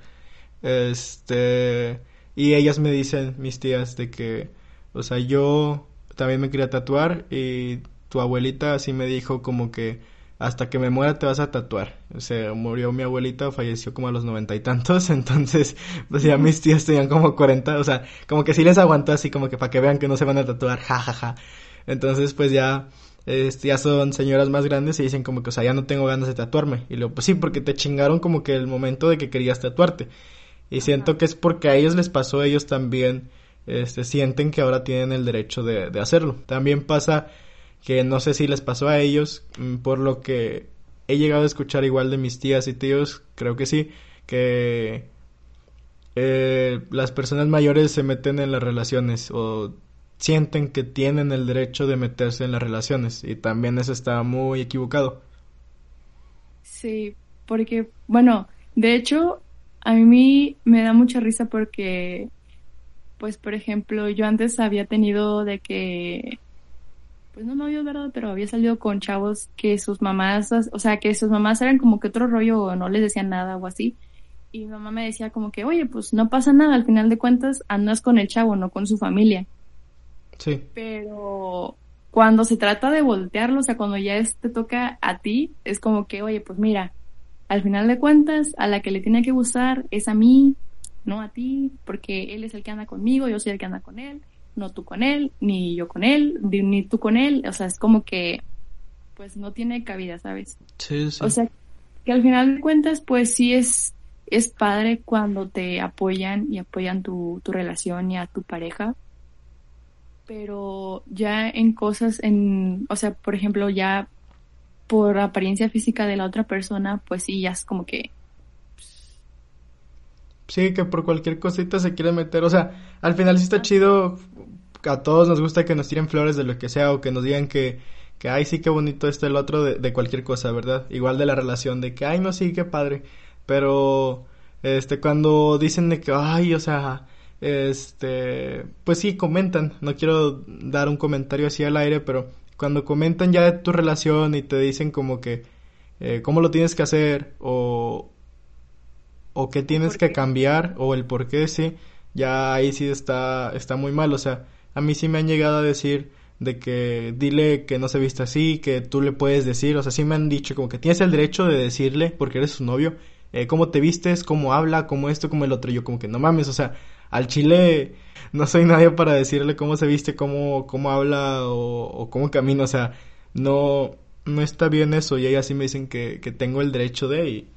Este, y ellas me dicen, mis tías, de que, o sea, yo también me quería tatuar y tu abuelita así me dijo como que hasta que me muera te vas a tatuar. O sea, murió mi abuelita, falleció como a los noventa y tantos, entonces, pues ya mis tías tenían como cuarenta, o sea, como que sí les aguantó así como que para que vean que no se van a tatuar, jajaja. Ja, ja. Entonces, pues ya, este, ya son señoras más grandes y dicen como que, o sea, ya no tengo ganas de tatuarme. Y luego, pues sí, porque te chingaron como que el momento de que querías tatuarte. Y siento que es porque a ellos les pasó, ellos también, este, sienten que ahora tienen el derecho de, de hacerlo. También pasa que no sé si les pasó a ellos, mm, por lo que he llegado a escuchar igual de mis tías y tíos, creo que sí, que eh, las personas mayores se meten en las relaciones o sienten que tienen el derecho de meterse en las relaciones y también eso está muy equivocado. Sí, porque, bueno, de hecho, a mí me da mucha risa porque, pues, por ejemplo, yo antes había tenido de que pues no novios, ¿verdad? Pero había salido con chavos que sus mamás, o sea, que sus mamás eran como que otro rollo o no les decían nada o así. Y mi mamá me decía como que, oye, pues no pasa nada, al final de cuentas andas con el chavo, no con su familia. Sí. Pero cuando se trata de voltearlo, o sea, cuando ya te toca a ti, es como que, oye, pues mira, al final de cuentas, a la que le tiene que gustar es a mí, no a ti, porque él es el que anda conmigo, yo soy el que anda con él no tú con él, ni yo con él, ni tú con él, o sea, es como que pues no tiene cabida, ¿sabes? Sí, sí. O sea, que al final de cuentas pues sí es es padre cuando te apoyan y apoyan tu, tu relación y a tu pareja, pero ya en cosas en, o sea, por ejemplo, ya por apariencia física de la otra persona, pues sí, ya es como que Sí, que por cualquier cosita se quiere meter. O sea, al final sí está chido. A todos nos gusta que nos tiren flores de lo que sea o que nos digan que, que ay, sí, qué bonito esto, el otro, de, de cualquier cosa, ¿verdad? Igual de la relación, de que, ay, no, sí, qué padre. Pero, este, cuando dicen de que, ay, o sea, este, pues sí, comentan. No quiero dar un comentario así al aire, pero cuando comentan ya de tu relación y te dicen como que, eh, cómo lo tienes que hacer o, o qué tienes que cambiar o el por qué sí, ya ahí sí está, está muy mal. O sea, a mí sí me han llegado a decir de que dile que no se viste así, que tú le puedes decir, o sea, sí me han dicho como que tienes el derecho de decirle, porque eres su novio, eh, cómo te vistes, cómo habla, cómo esto, cómo el otro. Yo como que no mames, o sea, al chile no soy nadie para decirle cómo se viste, cómo, cómo habla o, o cómo camina, o sea, no, no está bien eso y ellas sí me dicen que, que tengo el derecho de y,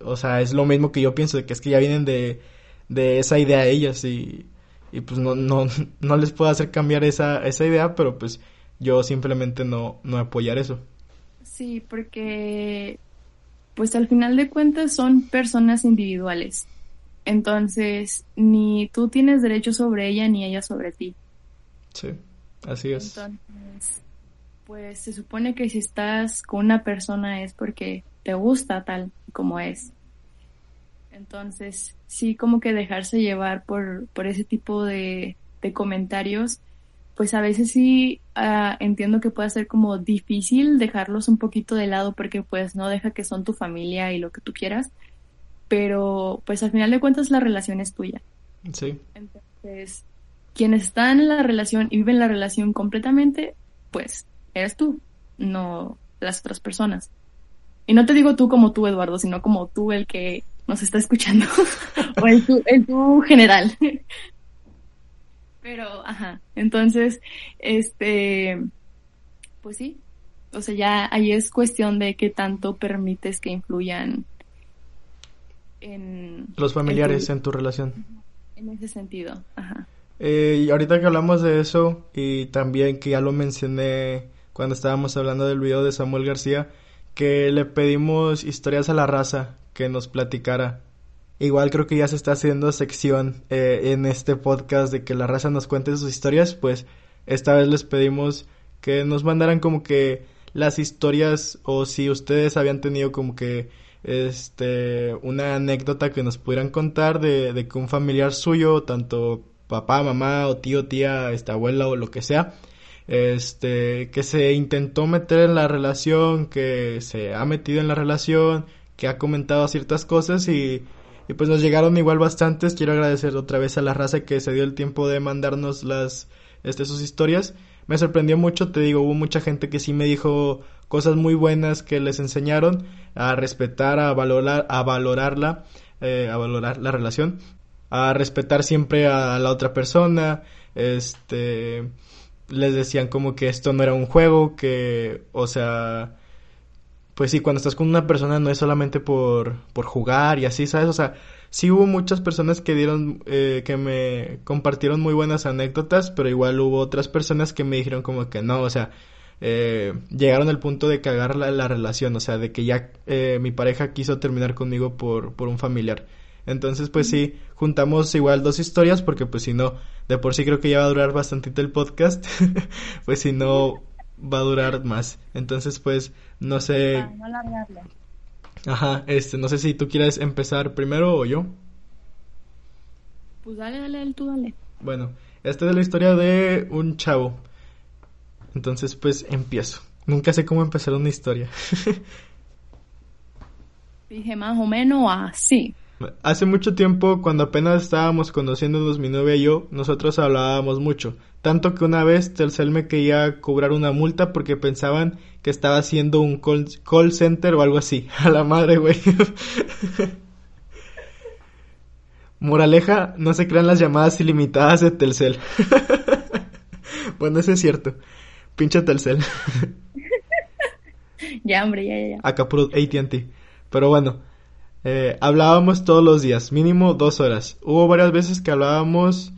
o sea es lo mismo que yo pienso de que es que ya vienen de, de esa idea ellas y, y pues no, no, no les puedo hacer cambiar esa, esa idea pero pues yo simplemente no, no apoyar eso. Sí porque pues al final de cuentas son personas individuales. Entonces ni tú tienes derecho sobre ella ni ella sobre ti. Sí así es. Entonces pues se supone que si estás con una persona es porque te gusta tal como es. Entonces, sí, como que dejarse llevar por, por ese tipo de, de comentarios, pues a veces sí uh, entiendo que puede ser como difícil dejarlos un poquito de lado porque pues no deja que son tu familia y lo que tú quieras, pero pues al final de cuentas la relación es tuya. Sí. Entonces, quienes están en la relación y viven la relación completamente, pues eres tú, no las otras personas. Y no te digo tú como tú, Eduardo, sino como tú el que nos está escuchando, o el tú, el tú general. Pero, ajá, entonces, este, pues sí, o sea, ya ahí es cuestión de qué tanto permites que influyan en... Los familiares en tu, relación. En ese sentido, ajá. Eh, y ahorita que hablamos de eso, y también que ya lo mencioné cuando estábamos hablando del video de Samuel García, que le pedimos historias a la raza que nos platicara. Igual creo que ya se está haciendo sección eh, en este podcast de que la raza nos cuente sus historias, pues esta vez les pedimos que nos mandaran como que las historias o si ustedes habían tenido como que este una anécdota que nos pudieran contar de, de que un familiar suyo, tanto papá, mamá o tío, tía, esta abuela o lo que sea, este, que se intentó meter en la relación, que se ha metido en la relación, que ha comentado ciertas cosas y, y pues nos llegaron igual bastantes. Quiero agradecer otra vez a la raza que se dio el tiempo de mandarnos las, este, sus historias. Me sorprendió mucho, te digo, hubo mucha gente que sí me dijo cosas muy buenas que les enseñaron a respetar, a valorar, a valorarla, eh, a valorar la relación, a respetar siempre a la otra persona, este, les decían como que esto no era un juego, que, o sea, pues sí, cuando estás con una persona no es solamente por, por jugar y así, ¿sabes? O sea, sí hubo muchas personas que dieron, eh, que me compartieron muy buenas anécdotas, pero igual hubo otras personas que me dijeron como que no, o sea, eh, llegaron al punto de cagar la, la relación, o sea, de que ya eh, mi pareja quiso terminar conmigo por, por un familiar. Entonces, pues sí, juntamos igual dos historias porque pues si no, de por sí creo que ya va a durar bastante el podcast, pues si no va a durar más. Entonces, pues no sé. Ajá, este, no sé si tú quieres empezar primero o yo. Pues dale, dale, tú dale. Bueno, esta es la historia de un chavo. Entonces, pues empiezo. Nunca sé cómo empezar una historia. Dije más o menos así. Hace mucho tiempo, cuando apenas estábamos conociéndonos mi novia y yo, nosotros hablábamos mucho. Tanto que una vez Telcel me quería cobrar una multa porque pensaban que estaba haciendo un call, center o algo así. A la madre, güey. Moraleja, no se crean las llamadas ilimitadas de Telcel. bueno, eso es cierto. Pinche Telcel. ya, hombre, ya, ya. Acá puro AT&T. Pero bueno, eh, hablábamos todos los días, mínimo dos horas. Hubo varias veces que hablábamos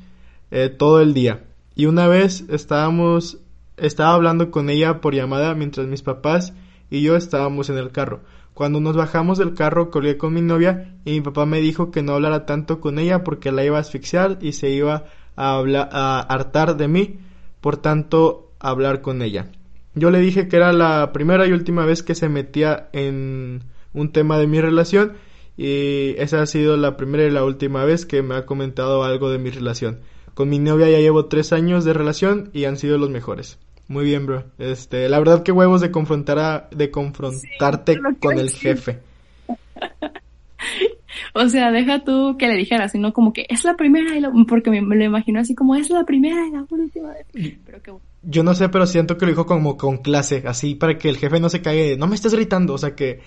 eh, todo el día. Y una vez estábamos, estaba hablando con ella por llamada mientras mis papás y yo estábamos en el carro. Cuando nos bajamos del carro colgué con mi novia y mi papá me dijo que no hablara tanto con ella porque la iba a asfixiar y se iba a, hablar, a hartar de mí, por tanto hablar con ella. Yo le dije que era la primera y última vez que se metía en un tema de mi relación y esa ha sido la primera y la última vez que me ha comentado algo de mi relación. Con mi novia ya llevo tres años de relación y han sido los mejores. Muy bien, bro. Este, la verdad que huevos de confrontar a, de confrontarte con el jefe. o sea, deja tú que le dijera, sino como que es la primera y la... porque me, lo imagino así como es la primera y la última vez. Pero Yo no sé, pero siento que lo dijo como con clase, así para que el jefe no se caiga, no me estés gritando, o sea que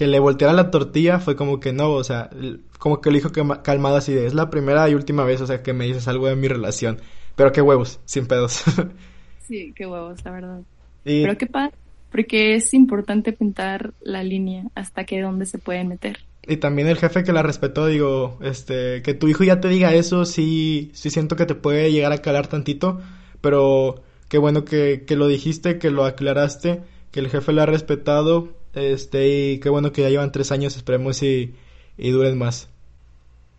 que le volteara la tortilla fue como que no, o sea, como que le dijo que calmado así de, es la primera y última vez, o sea, que me dices algo de mi relación. Pero qué huevos, sin pedos. sí, qué huevos, la verdad. Pero qué padre, porque es importante pintar la línea hasta que dónde se puede meter. Y también el jefe que la respetó, digo, este, que tu hijo ya te diga eso, sí, sí siento que te puede llegar a calar tantito, pero qué bueno que, que lo dijiste, que lo aclaraste, que el jefe la ha respetado, este, y qué bueno que ya llevan tres años, esperemos y, y duren más.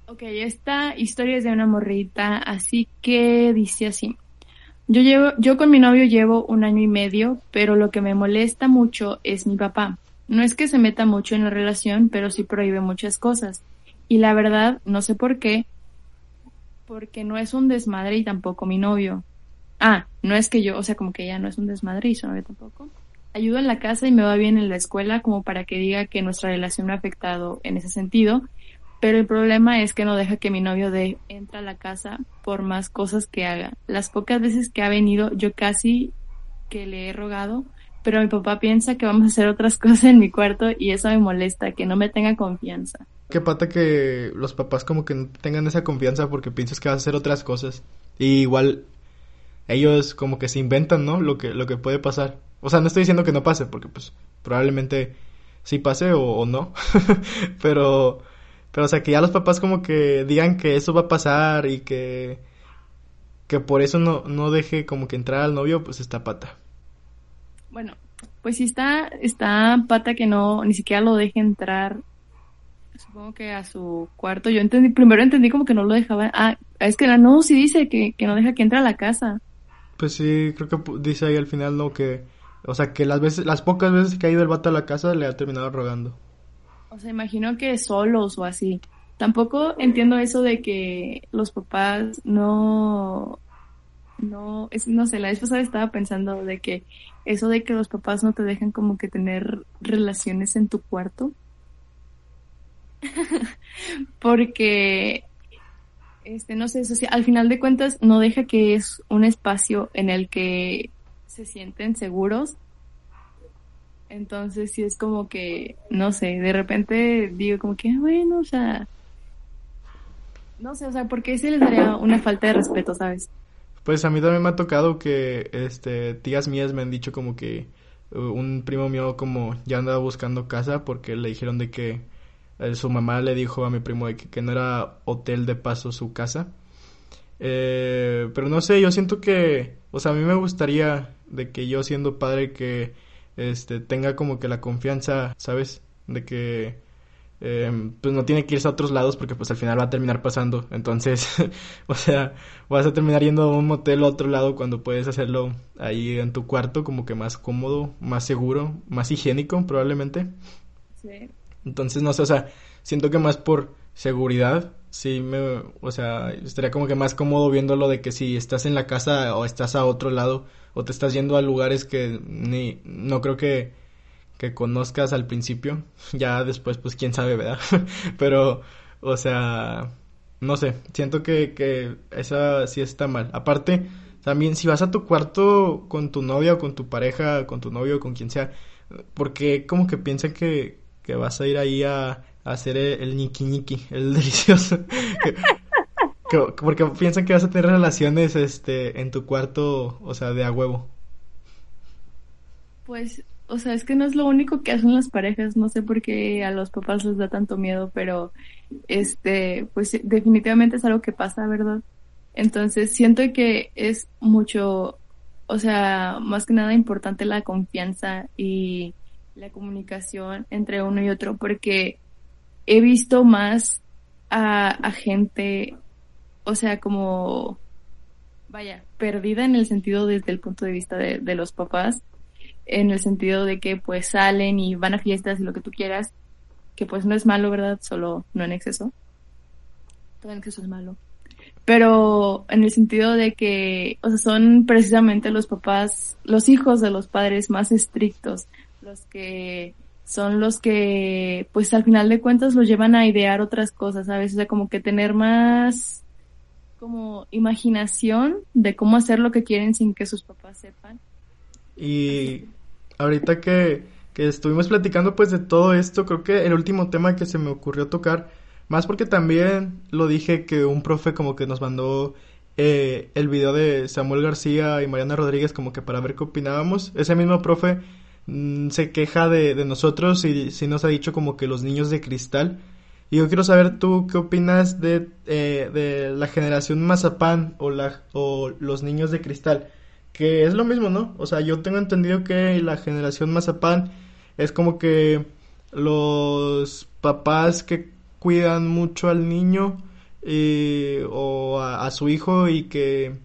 Ok, esta historia es de una morrita, así que dice así. Yo llevo, yo con mi novio llevo un año y medio, pero lo que me molesta mucho es mi papá. No es que se meta mucho en la relación, pero sí prohíbe muchas cosas. Y la verdad, no sé por qué, porque no es un desmadre y tampoco mi novio. Ah, no es que yo, o sea, como que ella no es un desmadre y su novio tampoco ayudo en la casa y me va bien en la escuela como para que diga que nuestra relación me ha afectado en ese sentido. Pero el problema es que no deja que mi novio de entre a la casa por más cosas que haga. Las pocas veces que ha venido, yo casi que le he rogado, pero mi papá piensa que vamos a hacer otras cosas en mi cuarto y eso me molesta, que no me tenga confianza. Qué pata que los papás como que no tengan esa confianza porque piensas que vas a hacer otras cosas. Y igual ellos como que se inventan, ¿no? Lo que, lo que puede pasar. O sea, no estoy diciendo que no pase, porque pues probablemente sí pase o, no. pero, pero, o sea, que ya los papás como que digan que eso va a pasar y que, que por eso no, no deje como que entrar al novio, pues está pata. Bueno, pues sí está, está pata que no, ni siquiera lo deje entrar supongo que a su cuarto. Yo entendí, primero entendí como que no lo dejaba. Ah, es que la no, sí dice que, que no deja que entre a la casa. Pues sí, creo que dice ahí al final, ¿no? Que, o sea, que las veces, las pocas veces que ha ido el vato a la casa le ha terminado rogando. O sea, imagino que solos o así. Tampoco entiendo eso de que los papás no, no, es, no sé, la vez pasada estaba pensando de que eso de que los papás no te dejan como que tener relaciones en tu cuarto. porque este no sé al final de cuentas no deja que es un espacio en el que se sienten seguros entonces sí es como que no sé de repente digo como que bueno o sea no sé o sea porque se les daría una falta de respeto sabes pues a mí también me ha tocado que este tías mías me han dicho como que uh, un primo mío como ya andaba buscando casa porque le dijeron de que eh, su mamá le dijo a mi primo que, no era hotel de paso su casa. Eh, pero no sé, yo siento que, o sea, a mí me gustaría de que yo siendo padre que este tenga como que la confianza, ¿sabes? De que em, pues no tiene que irse a otros lados porque pues al final va a terminar pasando. Entonces, o sea, vas a terminar yendo a un motel a otro lado cuando puedes hacerlo ahí en tu cuarto como que más cómodo, más seguro, más higiénico probablemente. Sí. Entonces, no sé, o sea, siento que más por seguridad, sí me, o sea, estaría como que más cómodo viéndolo de que si estás en la casa o estás a otro lado o te estás yendo a lugares que ni, no creo que, que conozcas al principio, ya después pues quién sabe, ¿verdad? Pero, o sea, no sé, siento que, que esa sí está mal. Aparte, también si vas a tu cuarto con tu novia o con tu pareja, con tu novio con quien sea, porque como que piensa que, que vas a ir ahí a, hacer el, ñiqui el delicioso. porque piensan que vas a tener relaciones este en tu cuarto, o sea, de a huevo. Pues, o sea, es que no es lo único que hacen las parejas, no sé por qué a los papás les da tanto miedo, pero este, pues definitivamente es algo que pasa, ¿verdad? Entonces, siento que es mucho, o sea, más que nada importante la confianza y la comunicación entre uno y otro porque he visto más a, gente, o sea, como, vaya, perdida en el sentido desde el punto de vista de, de los papás, en el sentido de que pues salen y van a fiestas y lo que tú quieras, que pues no es malo, ¿verdad? Solo no en exceso. Todo en exceso es malo. Pero en el sentido de que, o sea, son precisamente los papás, los hijos de los padres más estrictos, los que son los que, pues al final de cuentas, los llevan a idear otras cosas, ¿sabes? O sea, como que tener más como imaginación de cómo hacer lo que quieren sin que sus papás sepan. Y ahorita que, que estuvimos platicando pues de todo esto, creo que el último tema que se me ocurrió tocar, más porque también lo dije que un profe como que nos mandó eh, el video de Samuel García y Mariana Rodríguez como que para ver qué opinábamos. Ese mismo profe Mm, se queja de, nosotros y si nos ha dicho como que los niños de cristal. Y yo quiero saber tú qué opinas de, eh, de la generación mazapán o, la, o los niños de cristal. Que es lo mismo, ¿no? O sea, yo tengo entendido que la generación mazapán es como que los papás que cuidan mucho al niño o a, a, su hijo y que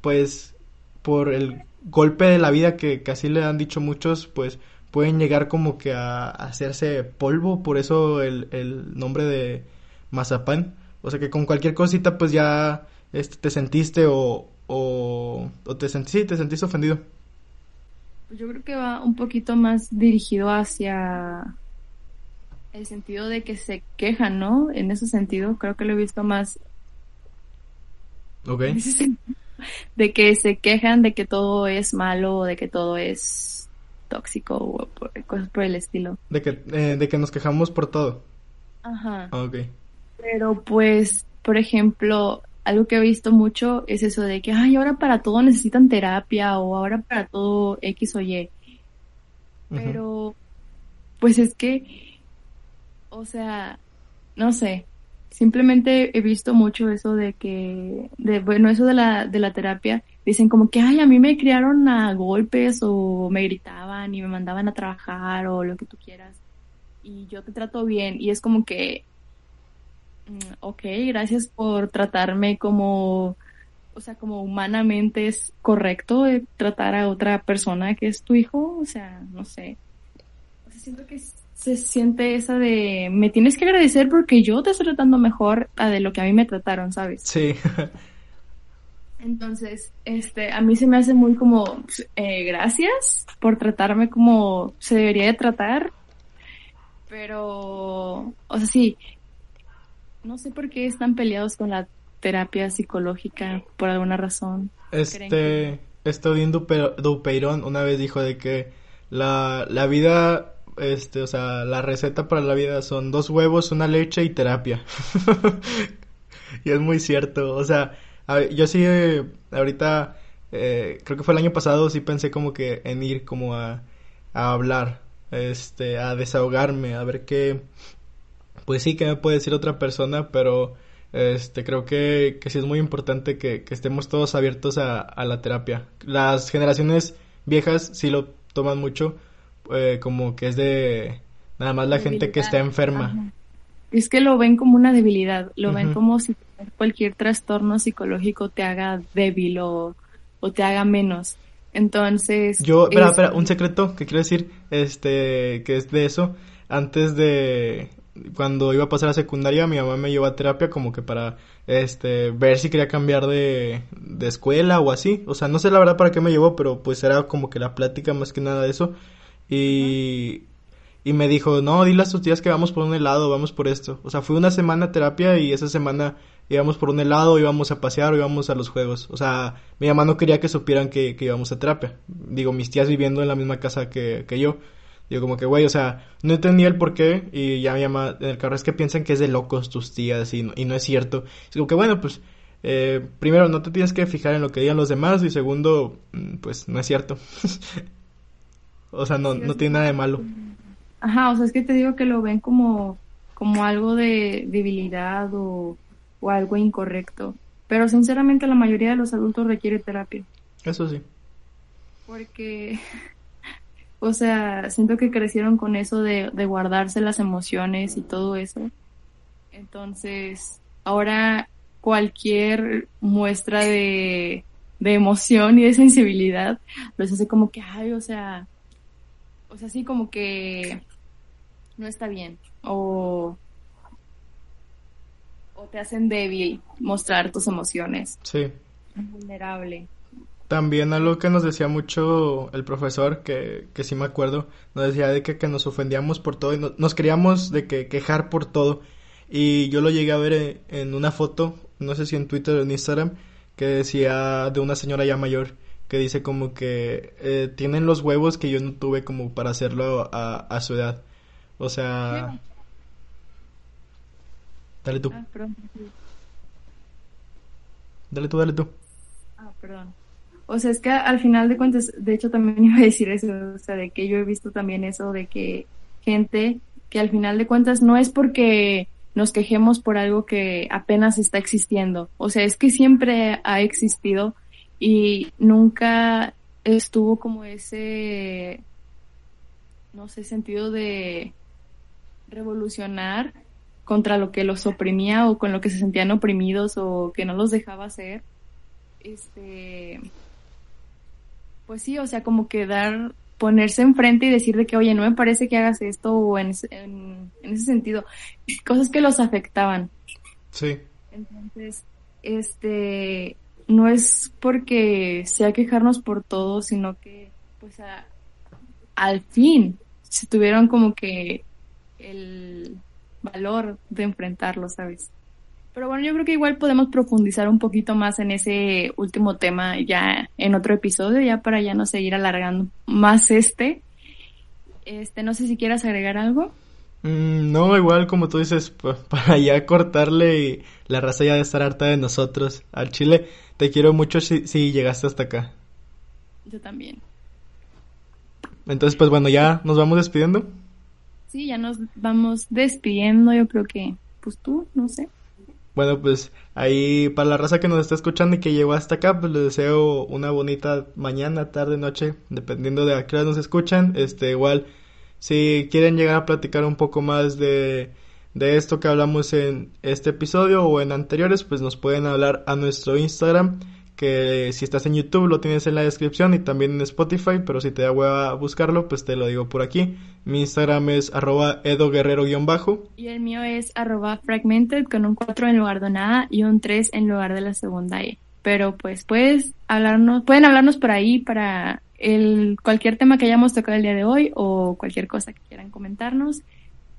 pues por el golpe de la vida que casi le han dicho muchos, pues pueden llegar como que a, hacerse polvo, por eso el, el, nombre de mazapán. O sea que con cualquier cosita pues ya este, te sentiste o, o, te sentiste, sí, te sentiste ofendido. Pues yo creo que va un poquito más dirigido hacia el sentido de que se quejan, ¿no? En ese sentido, creo que lo he visto más. Ok de que se quejan de que todo es malo o de que todo es tóxico o cosas por el estilo. De que, eh, de que nos quejamos por todo. Ajá. Ah, ok. Pero pues, por ejemplo, algo que he visto mucho es eso de que, ay, ahora para todo necesitan terapia o ahora para todo X o Y. pero pues es que, o sea, no sé, simplemente he visto mucho eso de que, de, bueno, eso de la, de la terapia, dicen como que, ay, a mí me criaron a golpes o me gritaban y me mandaban a trabajar o lo que tú quieras. Y yo te trato bien y es como que, mm, ok, gracias por tratarme como, o sea, como humanamente es correcto tratar a otra persona que es tu hijo, o sea, no sé. Siento que se siente esa de, me tienes que agradecer porque yo te estoy tratando mejor a de lo que a mí me trataron, ¿sabes? Sí. Entonces, este, a mí se me hace muy como, eh, gracias por tratarme como se debería de tratar pero, o sea, sí, no sé por qué están peleados con la terapia psicológica por alguna razón. Este, Estodín Dupeirón una vez dijo de que la, la vida, este, o sea, la receta para la vida son dos huevos, una leche y terapia. y es muy cierto, o sea, yo sí, eh, ahorita, eh, creo que fue el año pasado, sí pensé como que en ir como a, a hablar este, a desahogarme, a ver qué, pues sí que me puede decir otra persona, pero este, creo que, que sí es muy importante que, estemos todos abiertos a, la terapia. Las generaciones viejas sí lo toman mucho, eh, como que es de nada más la gente que está enferma. Es que lo ven como una debilidad, lo ven como si cualquier trastorno psicológico te haga débil o, o te haga menos. Entonces. Yo, espera, espera, un secreto que quiero decir, este, que es de eso. Antes de, cuando iba a pasar a secundaria, mi mamá me llevó a terapia como que para, este, ver si quería cambiar de, de escuela o así. O sea, no sé la verdad para qué me llevó, pero pues era como que la plática más que nada de eso. Y, y me dijo, no, dile a tus tías que vamos por un helado, vamos por esto. O sea, fue una semana a terapia y esa semana íbamos por un helado, íbamos a pasear o íbamos a los juegos. O sea, mi mamá no quería que supieran que, que íbamos a terapia. Digo, mis tías viviendo en la misma casa que, que yo. Digo, como que, güey, o sea, no entendía el por qué y ya mi mamá en el carro es que piensan que es de locos tus tías y no, y no es cierto. Como que, bueno, pues, eh, primero, no te tienes que fijar en lo que digan los demás y segundo, mm, pues, no es cierto. o sea, no, no tiene nada de malo. Ajá, o sea, es que te digo que lo ven como, como algo de debilidad o o algo incorrecto. Pero sinceramente la mayoría de los adultos requiere terapia. Eso sí. Porque, o sea, siento que crecieron con eso de, de guardarse las emociones y todo eso. Entonces, ahora cualquier muestra de, de emoción y de sensibilidad los hace como que, ay, o sea, o sea, así como que no está bien. O o te hacen débil mostrar tus emociones. Sí. Vulnerable. También algo que nos decía mucho el profesor, que, que sí me acuerdo, nos decía de que, que nos ofendíamos por todo y nos queríamos de que quejar por todo. Y yo lo llegué a ver en, una foto, no sé si en Twitter o en Instagram, que decía de una señora ya mayor, que dice como que eh, tienen los huevos que yo no tuve como para hacerlo a, a su edad. O sea, Dale tú. Ah, dale tú, dale tú. Ah, perdón. O sea, es que al final de cuentas, de hecho también iba a decir eso, o sea, de que yo he visto también eso de que gente que al final de cuentas no es porque nos quejemos por algo que apenas está existiendo, o sea, es que siempre ha existido y nunca estuvo como ese, no sé, sentido de revolucionar contra lo que los oprimía o con lo que se sentían oprimidos o que no los dejaba hacer. Este, pues sí, o sea, como que dar, ponerse enfrente y decir de que, oye, no me parece que hagas esto o en, en, ese sentido, cosas que los afectaban. Sí. Entonces, este, no es porque sea quejarnos por todo, sino que, pues, al fin se tuvieron como que el, valor de enfrentarlo, ¿sabes? Pero bueno, yo creo que igual podemos profundizar un poquito más en ese último tema ya en otro episodio, ya para ya no seguir alargando más este. Este, no sé si quieras agregar algo. Mm, no, igual como tú dices, para ya cortarle y la raza ya de estar harta de nosotros. Al Chile, te quiero mucho si, si llegaste hasta acá. Yo también. Entonces, pues bueno, ya nos vamos despidiendo. Sí, ya nos vamos despidiendo, yo creo que, pues tú, no sé. Bueno, pues ahí para la raza que nos está escuchando y que llegó hasta acá, pues les deseo una bonita mañana, tarde, noche, dependiendo de a qué hora nos escuchan. Este, igual, si quieren llegar a platicar un poco más de, de esto que hablamos en este episodio o en anteriores, pues nos pueden hablar a nuestro Instagram que si estás en YouTube lo tienes en la descripción y también en Spotify, pero si te da hueva buscarlo, pues te lo digo por aquí. Mi Instagram es arroba edoguerrero-bajo. Y el mío es arroba fragmented con un 4 en lugar de nada y un 3 en lugar de la segunda E. Pero pues puedes hablarnos, pueden hablarnos por ahí para el, cualquier tema que hayamos tocado el día de hoy o cualquier cosa que quieran comentarnos.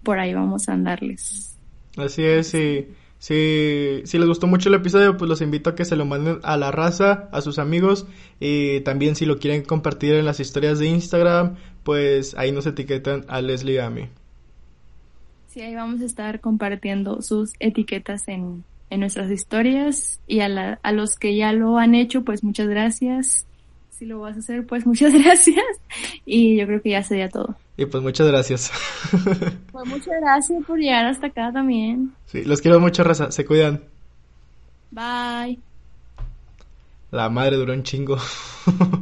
Por ahí vamos a andarles. Así es, y si, si les gustó mucho el episodio, pues los invito a que se lo manden a la raza, a sus amigos. Y también si lo quieren compartir en las historias de Instagram, pues ahí nos etiquetan a Leslie y a mí. Sí, ahí vamos a estar compartiendo sus etiquetas en, en nuestras historias. Y a, la, a los que ya lo han hecho, pues muchas gracias. Si lo vas a hacer, pues muchas gracias. Y yo creo que ya sería todo. Y pues muchas gracias. Pues muchas gracias por llegar hasta acá también. Sí, los quiero mucho, raza. Se cuidan. Bye. La madre duró un chingo.